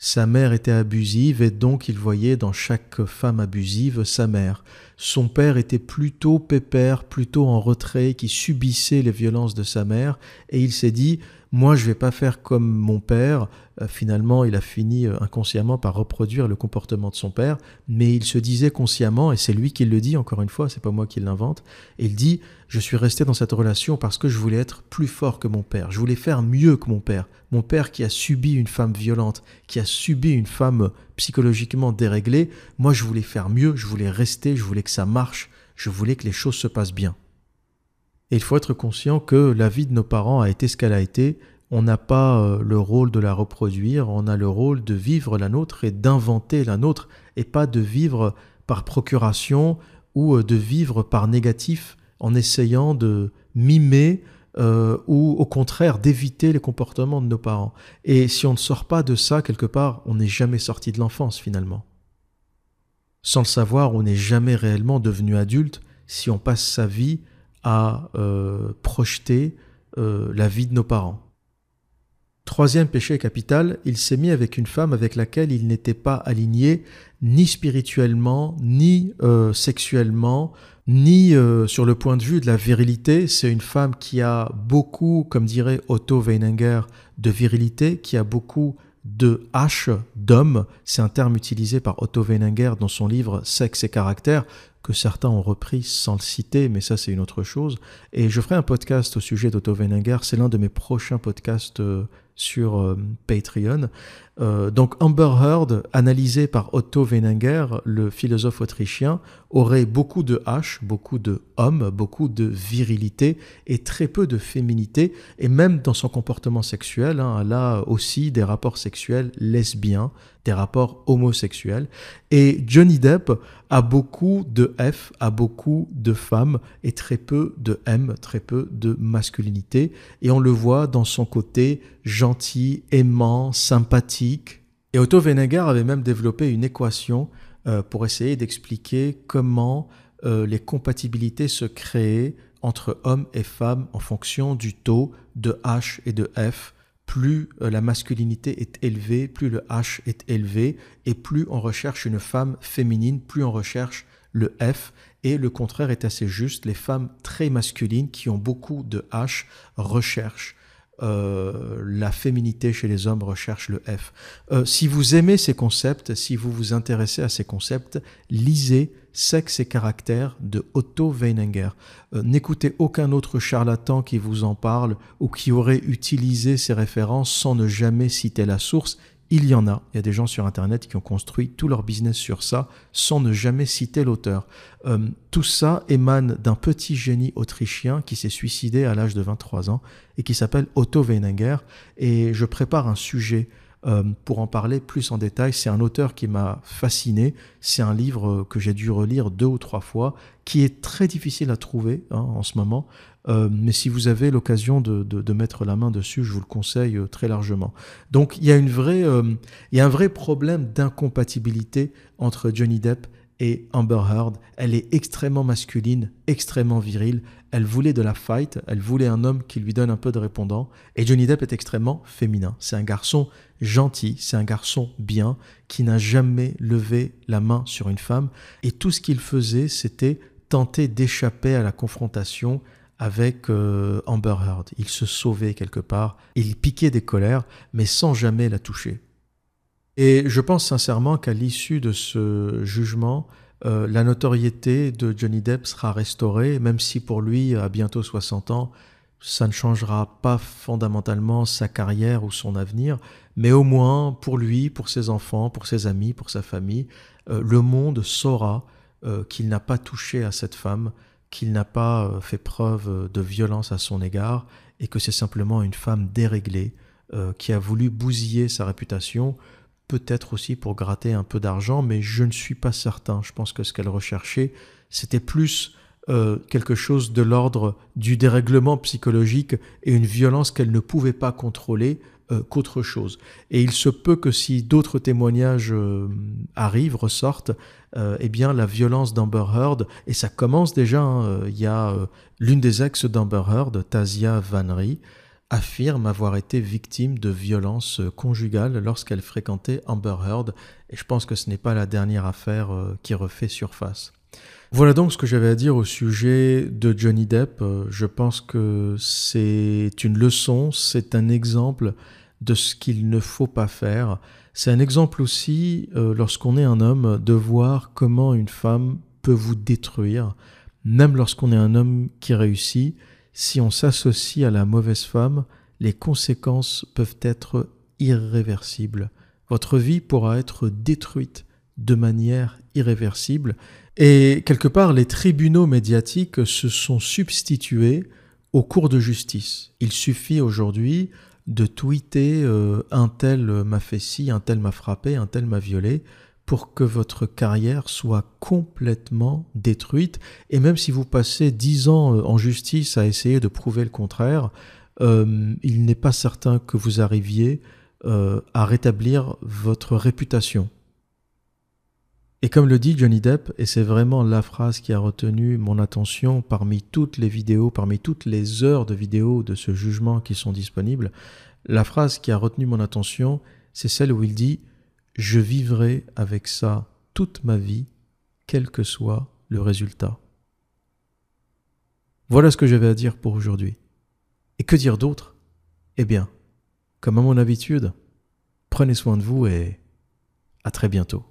Speaker 1: Sa mère était abusive et donc il voyait dans chaque femme abusive sa mère. Son père était plutôt pépère, plutôt en retrait, qui subissait les violences de sa mère, et il s'est dit moi je vais pas faire comme mon père. Euh, finalement, il a fini euh, inconsciemment par reproduire le comportement de son père, mais il se disait consciemment, et c'est lui qui le dit encore une fois, c'est pas moi qui l'invente. Il dit je suis resté dans cette relation parce que je voulais être plus fort que mon père. Je voulais faire mieux que mon père. Mon père qui a subi une femme violente, qui a subi une femme psychologiquement déréglée. Moi, je voulais faire mieux. Je voulais rester. Je voulais que ça marche. Je voulais que les choses se passent bien. Et il faut être conscient que la vie de nos parents a été ce qu'elle a été. On n'a pas euh, le rôle de la reproduire, on a le rôle de vivre la nôtre et d'inventer la nôtre, et pas de vivre par procuration ou euh, de vivre par négatif en essayant de mimer euh, ou au contraire d'éviter les comportements de nos parents. Et si on ne sort pas de ça quelque part, on n'est jamais sorti de l'enfance finalement. Sans le savoir, on n'est jamais réellement devenu adulte si on passe sa vie à euh, projeter euh, la vie de nos parents. Troisième péché capital, il s'est mis avec une femme avec laquelle il n'était pas aligné ni spirituellement, ni euh, sexuellement, ni sur le point de vue de la virilité. C'est une femme qui a beaucoup, comme dirait Otto Weininger, de virilité, qui a beaucoup de H d'homme. C'est un terme utilisé par Otto Weininger dans son livre Sexe et caractère que certains ont repris sans le citer, mais ça c'est une autre chose. Et je ferai un podcast au sujet d'Otto Weininger, c'est l'un de mes prochains podcasts euh, sur euh, Patreon. Euh, donc Amber Heard, analysé par Otto Weininger, le philosophe autrichien, aurait beaucoup de H, beaucoup de homme, beaucoup de virilité et très peu de féminité. Et même dans son comportement sexuel, hein, elle a aussi des rapports sexuels lesbiens, des rapports homosexuels. Et Johnny Depp a beaucoup de F, a beaucoup de femmes et très peu de M, très peu de masculinité. Et on le voit dans son côté gentil, aimant, sympathique. Et Otto Weininger avait même développé une équation euh, pour essayer d'expliquer comment euh, les compatibilités se créaient entre hommes et femmes en fonction du taux de H et de F. Plus euh, la masculinité est élevée, plus le H est élevé, et plus on recherche une femme féminine, plus on recherche le F. Et le contraire est assez juste, les femmes très masculines qui ont beaucoup de H recherchent euh, la féminité chez les hommes recherche le F. Euh, si vous aimez ces concepts, si vous vous intéressez à ces concepts, lisez Sexe et caractère de Otto Weininger. Euh, n'écoutez aucun autre charlatan qui vous en parle ou qui aurait utilisé ces références sans ne jamais citer la source. Il y en a. Il y a des gens sur Internet qui ont construit tout leur business sur ça sans ne jamais citer l'auteur. Euh, tout ça émane d'un petit génie autrichien qui s'est suicidé à l'âge de 23 ans et qui s'appelle Otto Weininger. Et je prépare un sujet euh, pour en parler plus en détail. C'est un auteur qui m'a fasciné. C'est un livre que j'ai dû relire deux ou trois fois, qui est très difficile à trouver hein, en ce moment. Euh, mais si vous avez l'occasion de, mettre la main dessus, je vous le conseille euh, très largement. Donc il y a, une vraie, euh, il y a un vrai problème d'incompatibilité entre Johnny Depp et Amber Heard. Elle est extrêmement masculine, extrêmement virile. Elle voulait de la fight, elle voulait un homme qui lui donne un peu de répondant. Et Johnny Depp est extrêmement féminin. C'est un garçon gentil, c'est un garçon bien, qui n'a jamais levé la main sur une femme. Et tout ce qu'il faisait, c'était tenter d'échapper à la confrontation avec euh, Amber Heard. Il se sauvait quelque part, il piquait des colères, mais sans jamais la toucher. Et je pense sincèrement qu'à l'issue de ce jugement, euh, la notoriété de Johnny Depp sera restaurée, même si pour lui, à bientôt 60 ans, ça ne changera pas fondamentalement sa carrière ou son avenir, mais au moins pour lui, pour ses enfants, pour ses amis, pour sa famille, euh, le monde saura qu'il n'a pas touché à cette femme, qu'il n'a pas euh, fait preuve euh, de violence à son égard et que c'est simplement une femme déréglée euh, qui a voulu bousiller sa réputation, peut-être aussi pour gratter un peu d'argent, mais je ne suis pas certain. Je pense que ce qu'elle recherchait, c'était plus euh, quelque chose de l'ordre du dérèglement psychologique et une violence qu'elle ne pouvait pas contrôler euh, qu'autre chose. Et il se peut que si d'autres témoignages euh, arrivent, ressortent, eh bien la violence d'Amber Heard, et ça commence déjà, hein, il y a l'une des ex d'Amber Heard, Tasia Vanry, affirme avoir été victime de violences conjugales lorsqu'elle fréquentait Amber Heard, et je pense que ce n'est pas la dernière affaire qui refait surface. Voilà donc ce que j'avais à dire au sujet de Johnny Depp. Euh, je pense que c'est une leçon, c'est un exemple de ce qu'il ne faut pas faire. C'est un exemple aussi, euh, lorsqu'on est un homme, de voir comment une femme peut vous détruire, même lorsqu'on est un homme qui réussit. Si on s'associe à la mauvaise femme, les conséquences peuvent être irréversibles. Votre vie pourra être détruite de manière irréversible et quelque part, les tribunaux médiatiques se sont substitués aux cours de justice. Il suffit aujourd'hui de tweeter euh, un tel m'a fait un tel m'a frappé, un tel m'a violé, pour que votre carrière soit complètement détruite. Et même si vous passez dix ans euh, en justice à essayer de prouver le contraire, euh, il n'est pas certain que vous arriviez à rétablir votre réputation. Et comme le dit Johnny Depp, et c'est vraiment la phrase qui a retenu mon attention parmi toutes les vidéos, parmi toutes les heures de vidéos de ce jugement qui sont disponibles, la phrase qui a retenu mon attention, c'est celle où il dit ⁇ Je vivrai avec ça toute ma vie, quel que soit le résultat ⁇ Voilà ce que j'avais à dire pour aujourd'hui. Et que dire d'autre? Eh bien, comme à mon habitude, prenez soin de vous et à très bientôt.